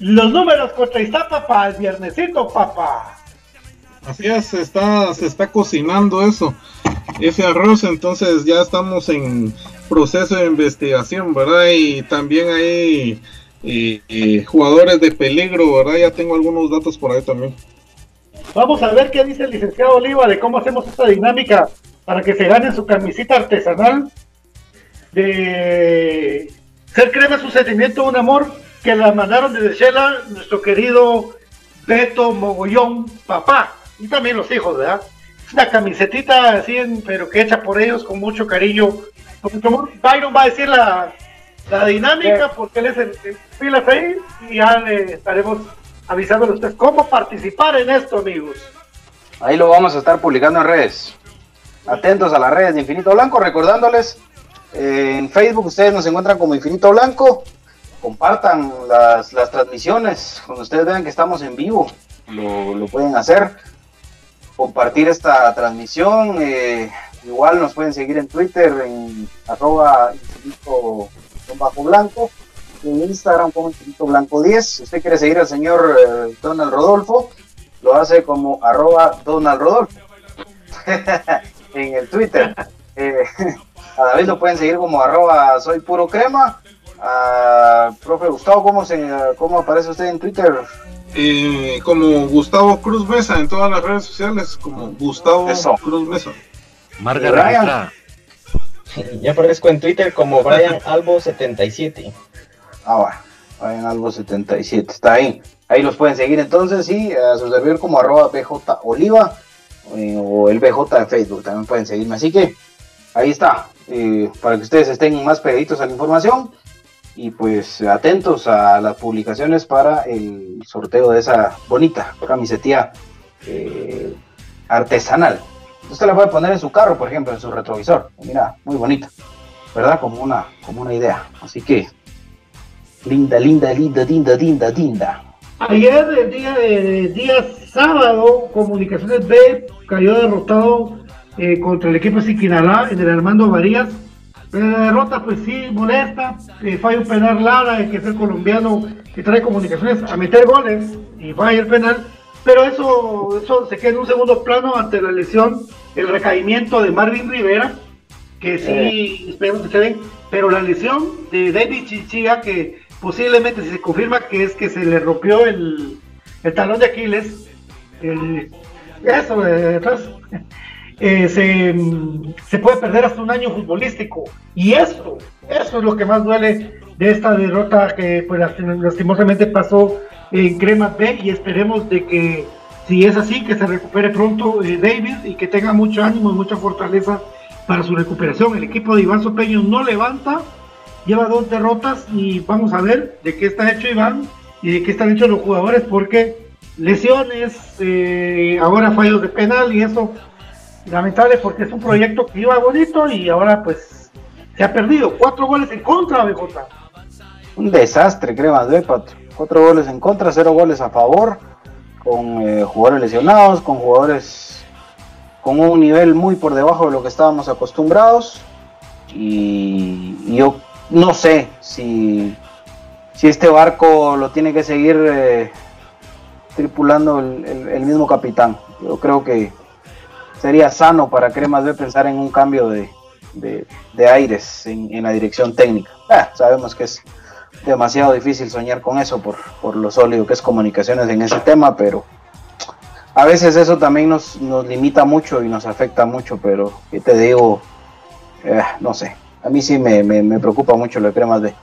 Los números contra Iztapa para el viernesito, papá. Así es, se está, se está cocinando eso, ese arroz, entonces ya estamos en proceso de investigación, ¿verdad? Y también hay jugadores de peligro, ¿verdad? Ya tengo algunos datos por ahí también. Vamos a ver qué dice el licenciado Oliva de cómo hacemos esta dinámica para que se gane su camisita artesanal de ser crema su sentimiento, un amor que la mandaron desde Shela, nuestro querido Beto Mogollón, papá, y también los hijos, ¿verdad? Es una camisetita así, pero que hecha por ellos con mucho cariño. Amor. Byron va a decir la, la dinámica porque él es el, el pilas ahí y ya le estaremos avisándole a ustedes cómo participar en esto, amigos. Ahí lo vamos a estar publicando en redes. Atentos a las redes de Infinito Blanco, recordándoles, eh, en Facebook ustedes nos encuentran como Infinito Blanco. Compartan las, las transmisiones, cuando ustedes vean que estamos en vivo, lo, lo pueden hacer. Compartir esta transmisión. eh, igual nos pueden seguir en Twitter, en arroba infinito bajo blanco. En Instagram como infinito blanco 10. Si usted quiere seguir al señor eh, Donald Rodolfo, lo hace como arroba Donald Rodolfo [LAUGHS] en el Twitter. [LAUGHS] Eh, [LAUGHS] a David lo pueden seguir como arroba soy puro crema. A profe Gustavo, ¿cómo, se, ¿cómo aparece usted en Twitter? Eh, como Gustavo Cruz Mesa en todas las redes sociales, como Gustavo Eso. Cruz Mesa. Marga Brian. Ya aparezco en Twitter como Brian Albo77. Ah, bueno, vayan algo 77, está ahí. Ahí los pueden seguir entonces y a su servidor como arroba BJ Oliva eh, o el BJ de Facebook, también pueden seguirme. Así que ahí está, eh, para que ustedes estén más pegaditos a la información y pues atentos a las publicaciones para el sorteo de esa bonita camisetía eh, artesanal. Usted la puede poner en su carro, por ejemplo, en su retrovisor. Mira, muy bonita, ¿verdad? Como una, como una idea. Así que, linda, linda, linda, linda, linda, linda. Ayer, el día, de día sábado, Comunicaciones B cayó derrotado eh, contra el equipo de Siquinalá en el Armando Varías. La derrota, pues sí, molesta. Eh, falla un penal Lara, que es el colombiano que trae comunicaciones a meter goles y falla el penal. Pero eso, eso se queda en un segundo plano ante la lesión, el recaimiento de Marvin Rivera, que sí, esperemos que se den. Pero la lesión de David Chichilla, que posiblemente si se confirma que es que se le rompió el, el talón de Aquiles, el, eso de atrás, [LAUGHS] eh, se, se, puede perder hasta un año futbolístico. Y eso, eso es lo que más duele de esta derrota que pues lastimosamente pasó en Crema B y esperemos de que si es así, que se recupere pronto eh, David y que tenga mucho ánimo y mucha fortaleza para su recuperación. El equipo de Iván Sopeño no levanta, lleva dos derrotas y vamos a ver de qué está hecho Iván y de qué están hechos los jugadores porque lesiones, eh, ahora fallos de penal y eso lamentable porque es un proyecto que iba bonito y ahora pues se ha perdido. Cuatro goles en contra, BJ. Un desastre, crema de Pato. Cuatro goles en contra, cero goles a favor, con eh, jugadores lesionados, con jugadores con un nivel muy por debajo de lo que estábamos acostumbrados. Y, yo no sé si, si este barco lo tiene que seguir eh, tripulando el mismo capitán. Yo creo que sería sano para Cremas B pensar en un cambio de, de, aires en, la dirección técnica. Ah, sabemos que es demasiado difícil soñar con eso por, por lo sólido que es comunicaciones en ese tema, pero a veces eso también nos, nos limita mucho y nos afecta mucho, pero ¿qué te digo? Eh, no sé, a mí sí me, me, me, preocupa mucho lo de Cremas B.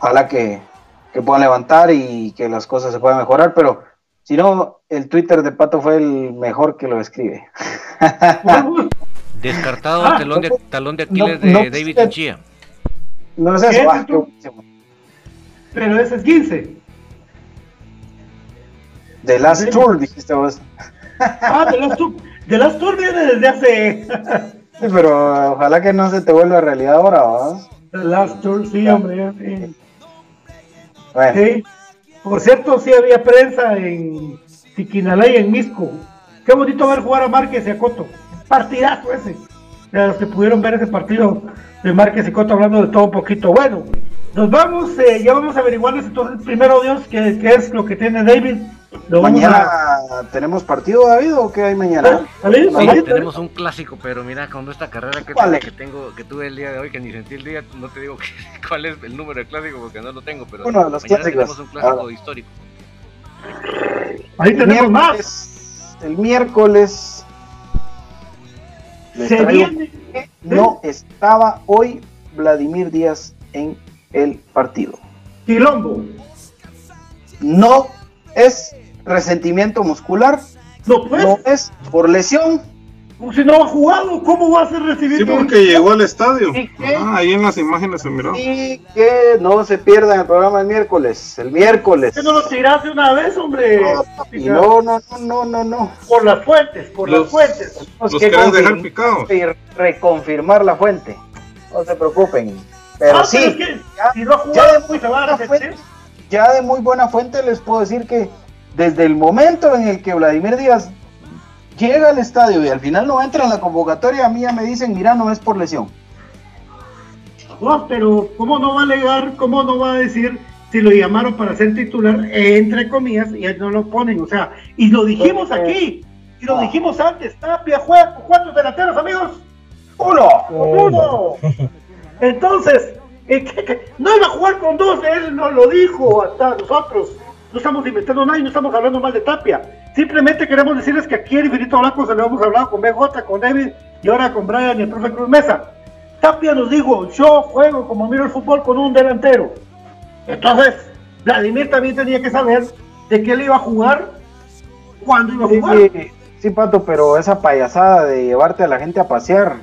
Ojalá que, que puedan levantar y que las cosas se puedan mejorar, pero si no, el Twitter de Pato fue el mejor que lo escribe. [LAUGHS] Descartado ah, talón, de, talón de Aquiles de David Chinchilla. No es eso, ah, Pero ese es 15. The Last Tour, dijiste vos. Ah, The Last Tour. The Last Tour viene desde hace. sí, pero ojalá que no se te vuelva realidad ahora, ¿vas? The Last Tour, sí, hombre. Sí. Bueno. Sí. Por cierto, sí había prensa en Tiquinalá y en Misco. Qué bonito ver jugar a Márquez y a Coto. Partidazo ese. los que pudieron ver ese partido de Márquez y Coto hablando de todo un poquito. Bueno, nos vamos, eh, ya vamos a averiguar entonces primero Dios qué, qué es lo que tiene David. mañana tenemos partido, David, o qué hay mañana? Sí, tenemos un clásico, pero mira, con esta carrera que, que tengo, que tuve el día de hoy, que ni sentí el día, no te digo [LAUGHS] cuál es el número del clásico porque no lo tengo, pero Uno de los mañana clásicos. tenemos un clásico histórico. Ahí tenemos más. El miércoles. Se viene. No estaba hoy Vladimir Díaz en el partido. Quilombo. No es resentimiento muscular. No, pues. no es por lesión. Si no ha jugado, ¿cómo va a ser recibido? Sí, porque llegó al estadio. Ah, ahí en las imágenes se miró. Y que no se pierda el programa el miércoles. El miércoles. ¿Qué no lo tiraste una vez, hombre? No, no, no, no, no, no. Por las fuentes, por las fuentes. Los querés dejar picados. Y reconfirmar la fuente. No se preocupen. Pero ah, sí, que, ya de muy buena fuente les puedo decir que desde el momento en el que Vladimir Díaz llega al estadio y al final no entra en la convocatoria, a mí ya me dicen, mira, no es por lesión. No, pero ¿cómo no va a alegar, cómo no va a decir si lo llamaron para ser titular, entre comillas, y no lo ponen? O sea, y lo dijimos aquí, y lo dijimos antes, Tapia juega con cuatro delanteros, amigos. Uno. Uno. [LAUGHS] Entonces, no iba a jugar con dos, él no lo dijo hasta nosotros. No estamos inventando nada y no estamos hablando mal de Tapia. Simplemente queremos decirles que aquí en Infinito Blanco se lo hemos hablado con BJ, con David y ahora con Brian y el profe Cruz Mesa. Tapia nos dijo, yo juego como miro el fútbol con un delantero. Entonces, Vladimir también tenía que saber de qué él iba a jugar, cuándo iba a jugar. Sí, sí, Pato, pero esa payasada de llevarte a la gente a pasear,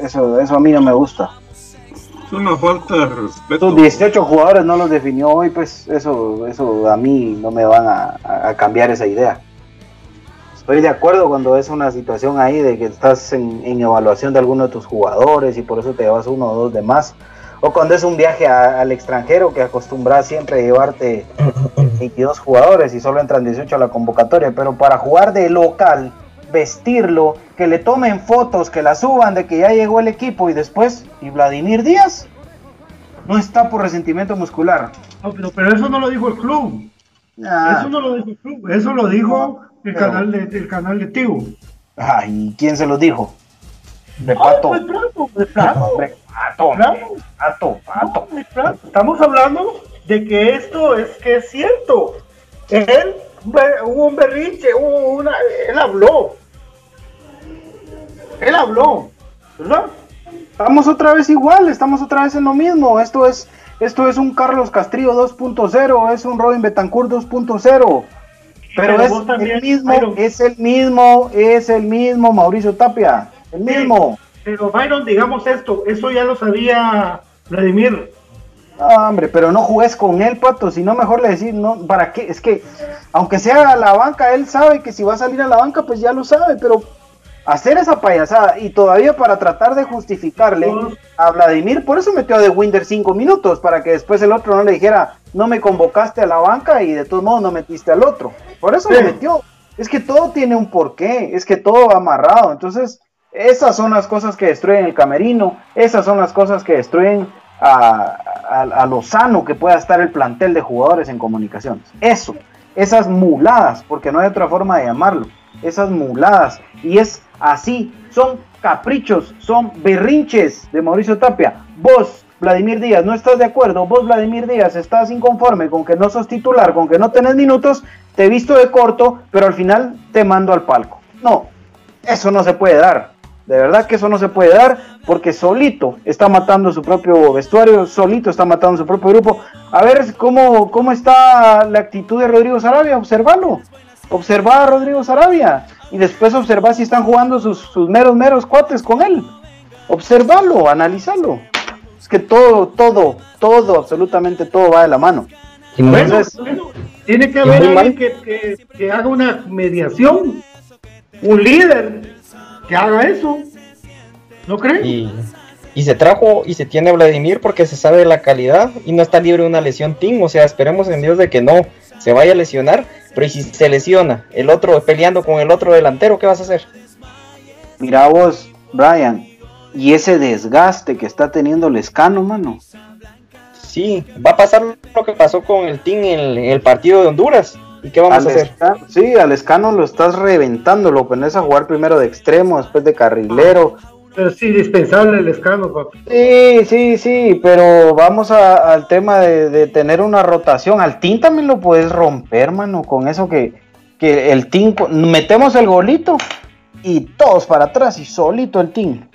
eso, eso a mí no me gusta. Es una falta de respeto. Estos 18 jugadores no los definió hoy, pues eso, eso a mí no me van a, a cambiar esa idea. Estoy de acuerdo cuando es una situación ahí de que estás en, en, evaluación de alguno de tus jugadores y por eso te llevas uno o dos de más. O cuando es un viaje a, al extranjero que acostumbras siempre a llevarte [COUGHS] 22 jugadores y solo entran 18 a la convocatoria. Pero para jugar de local, vestirlo, que le tomen fotos, que la suban de que ya llegó el equipo y después, ¿y Vladimir Díaz? No está por resentimiento muscular. No, pero, pero eso no lo dijo el club. Ah, Eso no lo dijo el club, eso lo dijo el Pero- canal de, el canal de Tigo. Ay, ¿quién se los dijo? De pato. Ah, de plano, de plano, Hombre, pato, pato, pato. No, de. Estamos hablando de que esto es que es cierto. Él hubo un berrinche, hubo una, él habló. Él habló, ¿verdad? Estamos otra vez igual, estamos otra vez en lo mismo. Esto es, esto es un Carlos Castrillo 2.0, es un Robin Betancourt 2.0. Pero, Pero es también, el mismo, Byron. es el mismo, es el mismo Mauricio Tapia, el mismo. Pero Byron, digamos esto, eso ya lo sabía Vladimir. Ah, hombre, pero no jugues con él, pato, si no mejor le decís, no, ¿para qué? Es que, aunque sea a la banca, él sabe que si va a salir a la banca, pues ya lo sabe, pero hacer esa payasada y todavía para tratar de justificarle a Vladimir, por eso metió a De Winder cinco minutos, para que después el otro no le dijera, no me convocaste a la banca y de todos modos no metiste al otro. Por eso lo Sí. metió. Es que todo tiene un porqué, es que todo va amarrado. Entonces, esas son las cosas que destruyen el camerino, esas son las cosas que destruyen a, lo sano que pueda estar el plantel de jugadores en comunicaciones. Eso, esas muladas, porque no hay otra forma de llamarlo, esas muladas. Y es así, son caprichos, son berrinches de Mauricio Tapia. Vos, Vladimir Díaz, no estás de acuerdo, vos, Vladimir Díaz, estás inconforme con que no sos titular, con que no tenés minutos, te visto de corto, pero al final te mando al palco. No, eso no se puede dar. De verdad que eso no se puede dar porque solito está matando su propio vestuario, solito está matando su propio grupo. A ver cómo, cómo está la actitud de Rodrigo Sarabia, observalo. Observa a Rodrigo Sarabia y después observa si están jugando sus, sus meros, meros cuates con él. Observalo, analizalo. Es que todo, todo, todo, absolutamente todo va de la mano. Bueno, Entonces, bueno, tiene que haber alguien que, que- que haga una mediación, un líder que haga eso. ¿No creen? Y, y se trajo y se tiene a Vladimir porque se sabe de la calidad y no está libre de una lesión Tim. O sea, esperemos en Dios de que no se vaya a lesionar. Pero ¿y si se lesiona el otro peleando con el otro delantero, ¿qué vas a hacer? mira vos, Brian, y ese desgaste que está teniendo Lescano, mano. Sí, va a pasar lo que pasó con el Team en el, en el partido de Honduras. ¿Y qué vamos Al a hacer? Escano- sí, al Escano lo estás reventando, lo pones a jugar primero de extremo, después de carrilero. Pero es indispensable el escano, papi. Sí, sí, sí, pero vamos a- al tema de, de tener una rotación. Al Team también lo puedes romper, mano, con eso que, que el Team, metemos el golito y todos para atrás y solito el Team.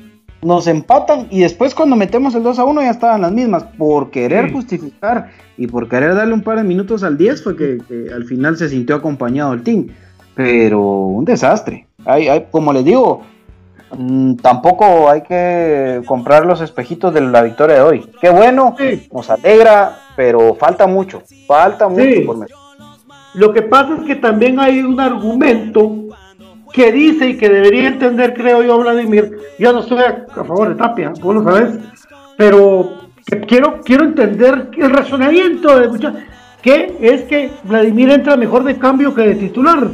Nos empatan y después cuando metemos el 2 a 1 ya estaban las mismas. Por querer Sí. justificar y por querer darle un par de minutos al 10 fue que, que al final se sintió acompañado el Team. Pero un desastre. Hay, hay, como les digo, mm, tampoco hay que comprar los espejitos de la victoria de hoy. Qué bueno, Sí. nos alegra, pero falta mucho. Falta mucho Sí. por meter. Lo que pasa es que también hay un argumento que dice y que debería entender, creo yo, Vladimir. Yo no estoy a, a favor de Tapia, vos lo sabes, pero quiero, quiero entender el razonamiento de mucha- que es que Vladimir entra mejor de cambio que de titular.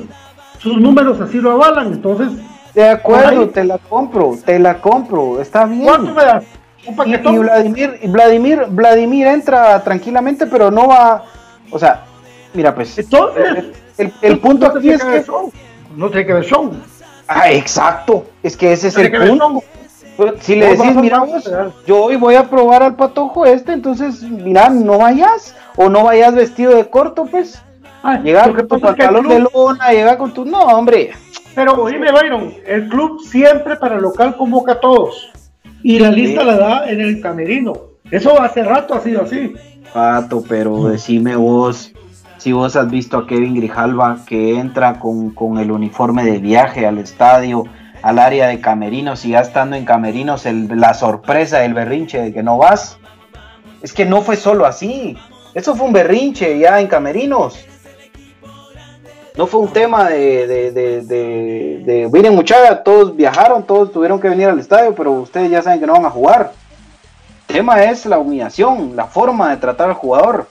Sus números así lo avalan, entonces, De acuerdo, Ahí. te la compro, te la compro, está bien. ¿cuánto me das? ¿Un Y, paquetón? y Vladimir, y Vladimir, Vladimir entra tranquilamente, pero no va, o sea, mira pues, Entonces, el, el punto aquí es que show, no tiene que ver show. ah, exacto, es que ese es el punto. Si le decís, mira vos, yo hoy voy a probar al patojo este, entonces, mira, no vayas, o no vayas vestido de corto, pues, Ay, lo que con tu pantalón de lona, llegar con tu, no, hombre, Pero oíme, Byron, el club siempre para el local convoca a todos. Y la lista Sí. la da en el camerino. Eso hace rato ha sido así. Pato, pero decime vos, si vos has visto a Kevin Grijalva que entra con, con el uniforme de viaje al estadio, al área de camerinos y ya estando en camerinos la sorpresa, el berrinche de que no vas. Es que no fue solo así. Eso fue un berrinche ya en camerinos. No fue un tema de, de, de, miren muchachos, todos viajaron, todos tuvieron que venir al estadio, pero ustedes ya saben que no van a jugar. El tema es la humillación, la forma de tratar al jugador.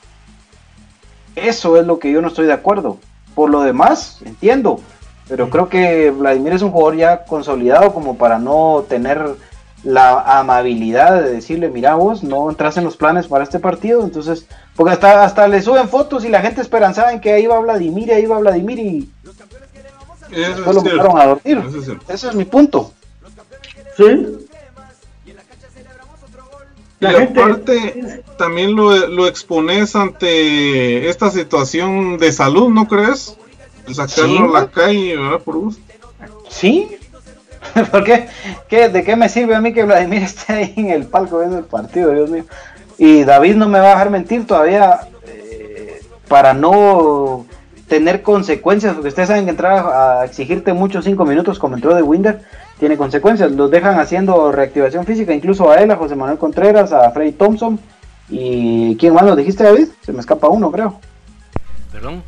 Eso es lo que yo no estoy de acuerdo. Por lo demás, entiendo. Pero creo que Vladimir es un jugador ya consolidado como para no tener la amabilidad de decirle, mira vos, no entras en los planes para este partido. Entonces, porque hasta, hasta le suben fotos y la gente esperanzaba en que ahí va Vladimir, ahí va Vladimir y Eso después lo es cierto. mandaron a dormir. Eso es. Ese es mi punto. Sí. Y gente- aparte, también lo, lo expones ante esta situación de salud, ¿no crees? Sacarlo Sí. a la calle, ¿verdad? Por gusto. ¿Sí? [LAUGHS] ¿Por qué? ¿Qué? ¿De qué me sirve a mí que Vladimir [LAUGHS] esté ahí en el palco viendo el partido, Dios mío? Y David no me va a dejar mentir todavía eh, para no tener consecuencias, porque ustedes saben que entrar a exigirte muchos cinco minutos como entró de Winder tiene consecuencias. Los dejan haciendo reactivación física, incluso a él, a José Manuel Contreras, a Freddy Thompson. ¿Y quién más lo dijiste, David? Se me escapa uno, creo. Perdón.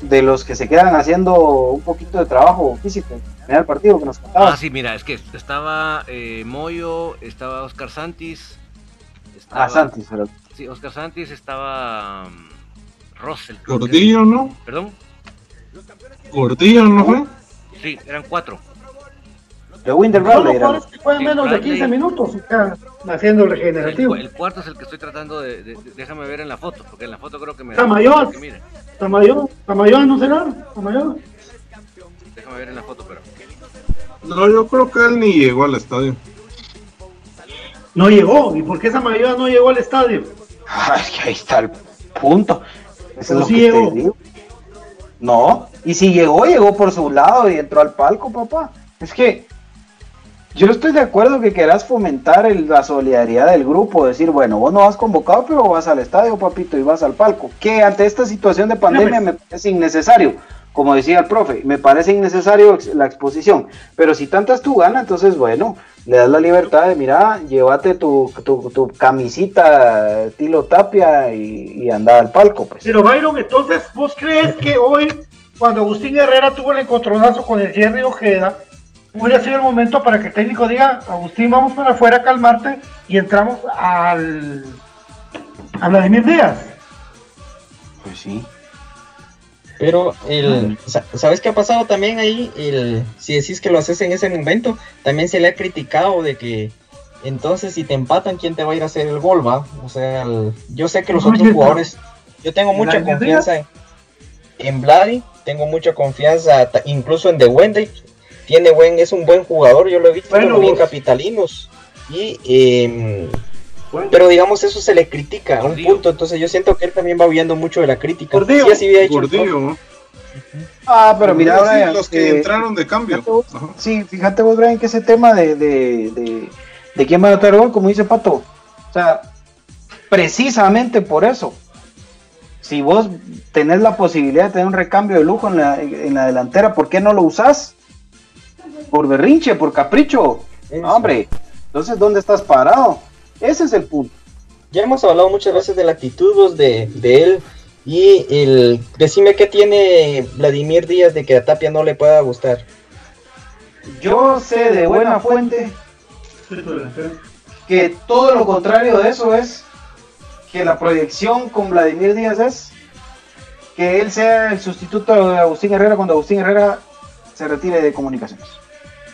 De los que se quedan haciendo un poquito de trabajo físico en el partido que nos contabas. Ah, sí, mira, es que estaba eh, Moyo, estaba Oscar Santis. Estaba, Ah, Santis, pero Sí, Oscar Santis, estaba um, Russell. que. ¿no? Perdón. Gordillo, ¿no fue? Sí, eran cuatro. De Winder Son los Bradley era. jugadores que juegan menos de Bradley. 15 minutos haciendo El, regenerativo. el cuarto es el que estoy tratando de, de- de- Déjame ver en la foto, porque en la foto creo que me. Tamayo. que mire, Tamayo, Tamayo, ¿no será? Tamayo. déjame ver en la foto, pero. No, yo creo que él ni llegó al estadio. No llegó. ¿Y por qué Tamayo no llegó al estadio? Ay, que ahí está el punto. Eso es Pero lo sí que llegó. te digo. No, y si llegó, llegó por su lado y entró al palco, papá. Es que yo no estoy de acuerdo que quieras fomentar el- la solidaridad del grupo, decir, bueno, vos no vas convocado, pero vas al estadio, papito, y vas al palco. Que ante esta situación de pandemia me parece innecesario. Como decía el profe, me parece innecesario la exposición. Pero si tantas tu gana, entonces, bueno, le das la libertad de, mira, llévate tu, tu, tu camisita estilo tapia y, y anda al palco, pues. Pero Byron, entonces, ¿vos crees que hoy, cuando Agustín Herrera tuvo el encontronazo con el Jerry Ojeda, hubiera sido el momento para que el técnico diga, Agustín, vamos para afuera a calmarte y entramos al a Vladimir Díaz? Pues sí. Pero el, sa- ¿sabes qué ha pasado también ahí? El, si decís que lo haces en ese momento, también se le ha criticado de que entonces si te empatan, ¿quién te va a ir a hacer el gol, va? O sea, el- yo sé que los otros jugadores, yo tengo mucha ¿Vladimir confianza en, en Vladi, tengo mucha confianza incluso en The Wendy, tiene buen, es un buen jugador, yo lo he visto Bueno, bien vos- capitalinos. Y em, pero digamos eso se le critica a un Gordillo. punto, entonces yo siento que él también va huyendo mucho de la crítica. Gordillo. Ah, pero mira, Brian, los que eh, entraron de cambio. fíjate vos- Ajá. Sí, fíjate vos, Brian, que ese tema de, de, de, de quién va a anotar el gol, como dice Pato, o sea, precisamente por eso, si vos tenés la posibilidad de tener un recambio de lujo en la, en la delantera, ¿por qué no lo usás? Por berrinche, por capricho. Eso. Hombre, entonces, ¿dónde estás parado? Ese es el punto. Ya hemos hablado muchas veces de la actitud de, de él y el decime qué tiene Vladimir Díaz de que a Tapia no le pueda gustar. Yo sé de buena fuente que todo lo contrario de eso es que la proyección con Vladimir Díaz es que él sea el sustituto de Agustín Herrera cuando Agustín Herrera se retire de comunicaciones.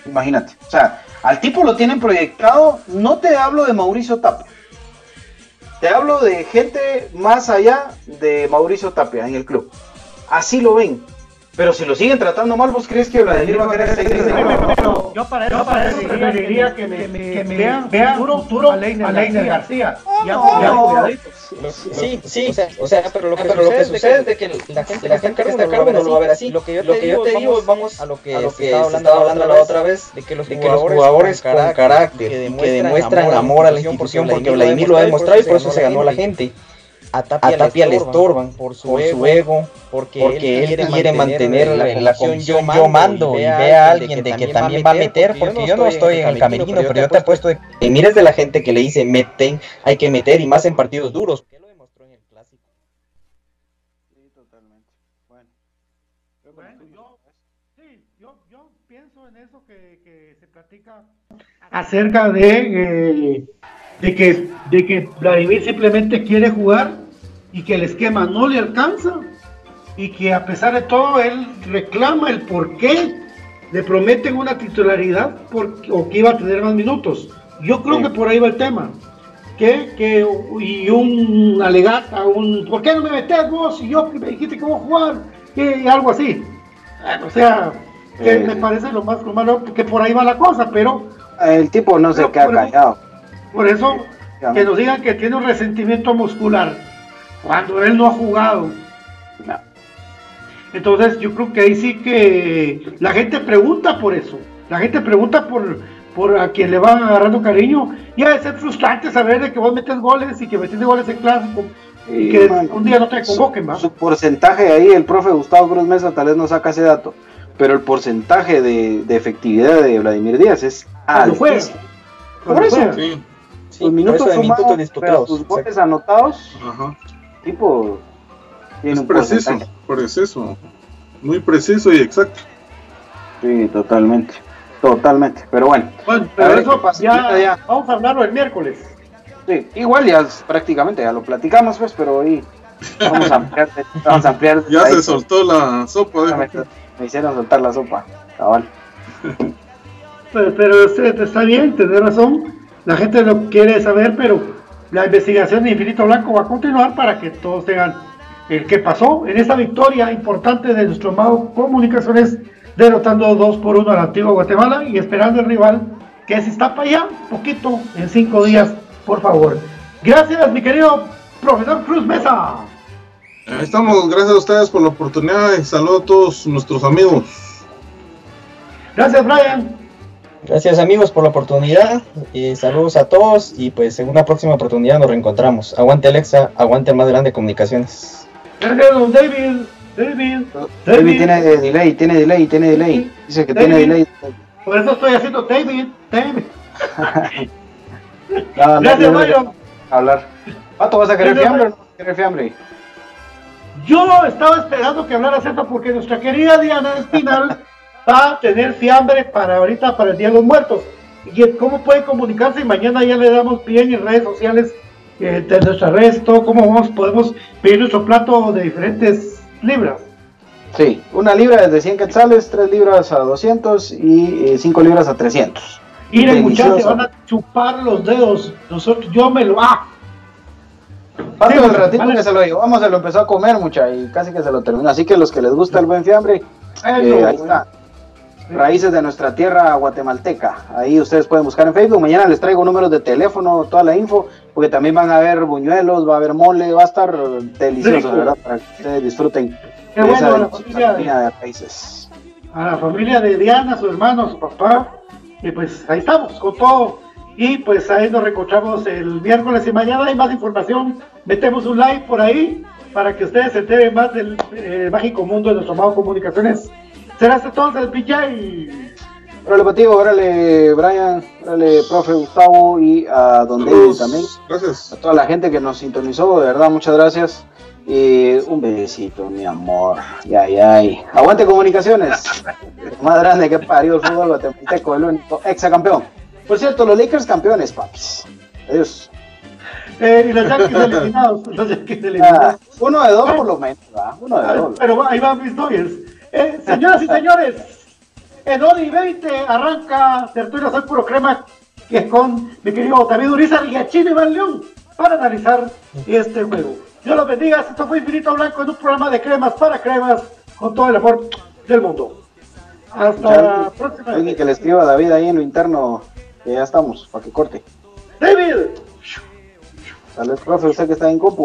Imagínate. O sea, al tipo lo tienen proyectado, no te hablo de Mauricio Tapia. Te hablo de gente más allá de Mauricio Tapia en el club. Así lo ven. Pero si lo siguen tratando mal, ¿vos crees que Vladimir va a querer seguir? Pero yo para eso preferiría que me, que me, que me vean, vean futuro a Leiner García. Ya, ya, cuidaditos. Sí, sí, o sea, o sea, pero lo que, pero lo que sucede es de que la gente, la gente que está a cargo no lo va a ver así. Lo que yo te, digo, es vamos a lo que, se estaba hablando, la otra vez, de que los, jugadores con carácter, que demuestran amor a la institución, porque Vladimir lo ha demostrado y por eso se ganó a la gente. A Tapia, le estorban por su, ego, porque, él, quiere, mantener, la, la comisión yo mando y ve a alguien de que también va a meter, porque yo no estoy en el camerino, pero yo te apuesto de que mires de la gente que le dice meten, hay que meter y más en partidos duros. lo demostró en el clásico. Sí, totalmente. Bueno. yo, sí, yo, yo pienso en eso que, que se platica acerca de, eh, de, que, de que Vladimir simplemente quiere jugar y que el esquema no le alcanza y que a pesar de todo él reclama el por qué le prometen una titularidad o que iba a tener más minutos. Yo creo que por ahí va el tema. Que, que, y un alegata, un ¿por qué no me metes vos? Y yo me dijiste que voy a jugar, y algo así. O sea, que me parece lo más malo, que por ahí va la cosa, pero. El tipo no se queda callado. por eso, que nos digan que tiene un resentimiento muscular cuando él no ha jugado. Entonces yo creo que ahí sí que la gente pregunta por eso. La gente pregunta por, por a quien le va agarrando cariño. Y ha de ser frustrante saber de que vos metes goles y que metes goles en clásico. Y que un día no te convoquen, su, su, porcentaje ahí, el profe Gustavo Cruz Mesa tal vez no saca ese dato, pero el porcentaje de, de efectividad de Vladimir Díaz es altísimo. Por eso, sí. los minutos sumados, sus goles anotados, Ajá tipo es preciso, preciso, muy preciso y exacto. Sí, totalmente, totalmente, pero bueno. Bueno, pero eso ya, ya, vamos a hablarlo el miércoles. Sí, igual ya prácticamente ya lo platicamos pues, pero hoy vamos a ampliar, vamos a ampliar [LAUGHS] Ya se soltó la sopa. Me, me, hicieron soltar la sopa, cabal. pero, pero está bien, tiene razón. La gente lo quiere saber, pero la investigación de Infinito Blanco va a continuar para que todos tengan el que pasó en esta victoria importante de nuestro amado Comunicaciones, derrotando 2 por 1 al antiguo Guatemala y esperando el rival que se está para allá, poquito, en cinco días, por favor. Gracias, mi querido profesor Cruz Mesa. Estamos, gracias a ustedes por la oportunidad y saludo a todos nuestros amigos. Gracias, Brian. Gracias amigos por la oportunidad, y saludos a todos y pues en una próxima oportunidad nos reencontramos. Aguante Alexa, aguante el más grande de comunicaciones. Gracias David, David, David. tiene delay, tiene delay, tiene delay. Dice que tiene delay. Por eso estoy haciendo David, David. [LAUGHS] no, Gracias Mario. Hablar. Pato, ¿vas a querer fiambre o no querer fiambre? Yo estaba esperando que hablara esto porque nuestra querida Diana Espinal va a tener fiambre para ahorita, para el Día de los Muertos. ¿Y cómo puede comunicarse? Y mañana ya le damos bien en redes sociales, eh, de nuestras redes, todo, cómo vamos, podemos pedir nuestro plato de diferentes libras. Sí, una libra es de 100 quetzales, 3 libras a 200 y 5 eh, libras a 300. Miren muchachos, van a chupar los dedos. Nosotros, yo me lo... ¡Ah! Parte del ratito que se lo llevamos, se lo empezó a comer mucha y casi que se lo terminó. Así que los que les gusta el buen fiambre, eh, ahí está. Raíces de nuestra tierra guatemalteca. Ahí ustedes pueden buscar en Facebook. Mañana les traigo números de teléfono, toda la info, porque también van a haber buñuelos, va a haber mole, va a estar delicioso, ¿verdad? Para que ustedes disfruten Qué bueno, la familia de, raíces. A la familia de Diana, su hermano, su papá. Y pues ahí estamos, con todo. Y pues ahí nos recochamos el miércoles y mañana hay más información. Metemos un live por ahí para que ustedes se enteren más del eh, mágico mundo de nuestro amado Comunicaciones Será hasta entonces, PJ. Órale, Patigo, órale, Brian, órale, profe Gustavo y a Don David también. Gracias. A toda la gente que nos sintonizó, de verdad, muchas gracias. Y un besito, mi amor. Ya, ya, Aguante comunicaciones. [LAUGHS] Más grande que parió el fútbol guatemalteco, el único exacampeón. Por cierto, los Lakers campeones, papis. Adiós. Eh, y los Yankees eliminados. [LAUGHS] Los Yankees eliminados. Ah, uno de dos por lo menos, ¿verdad? Uno de dos. Pero ahí van mis Dodgers. Eh, señoras y señores, en Odi 20 arranca Tertulia Soy Puro Crema, que es con mi querido David Uriza y Chino Iván León, para analizar este juego. Dios los bendiga, esto fue Infinito Blanco en un programa de cremas para cremas, con todo el amor del mundo. Hasta la próxima. Alguien que le escriba a David ahí en lo interno, que ya estamos, para que corte. David. Tal vez, profe, usted que está en compu.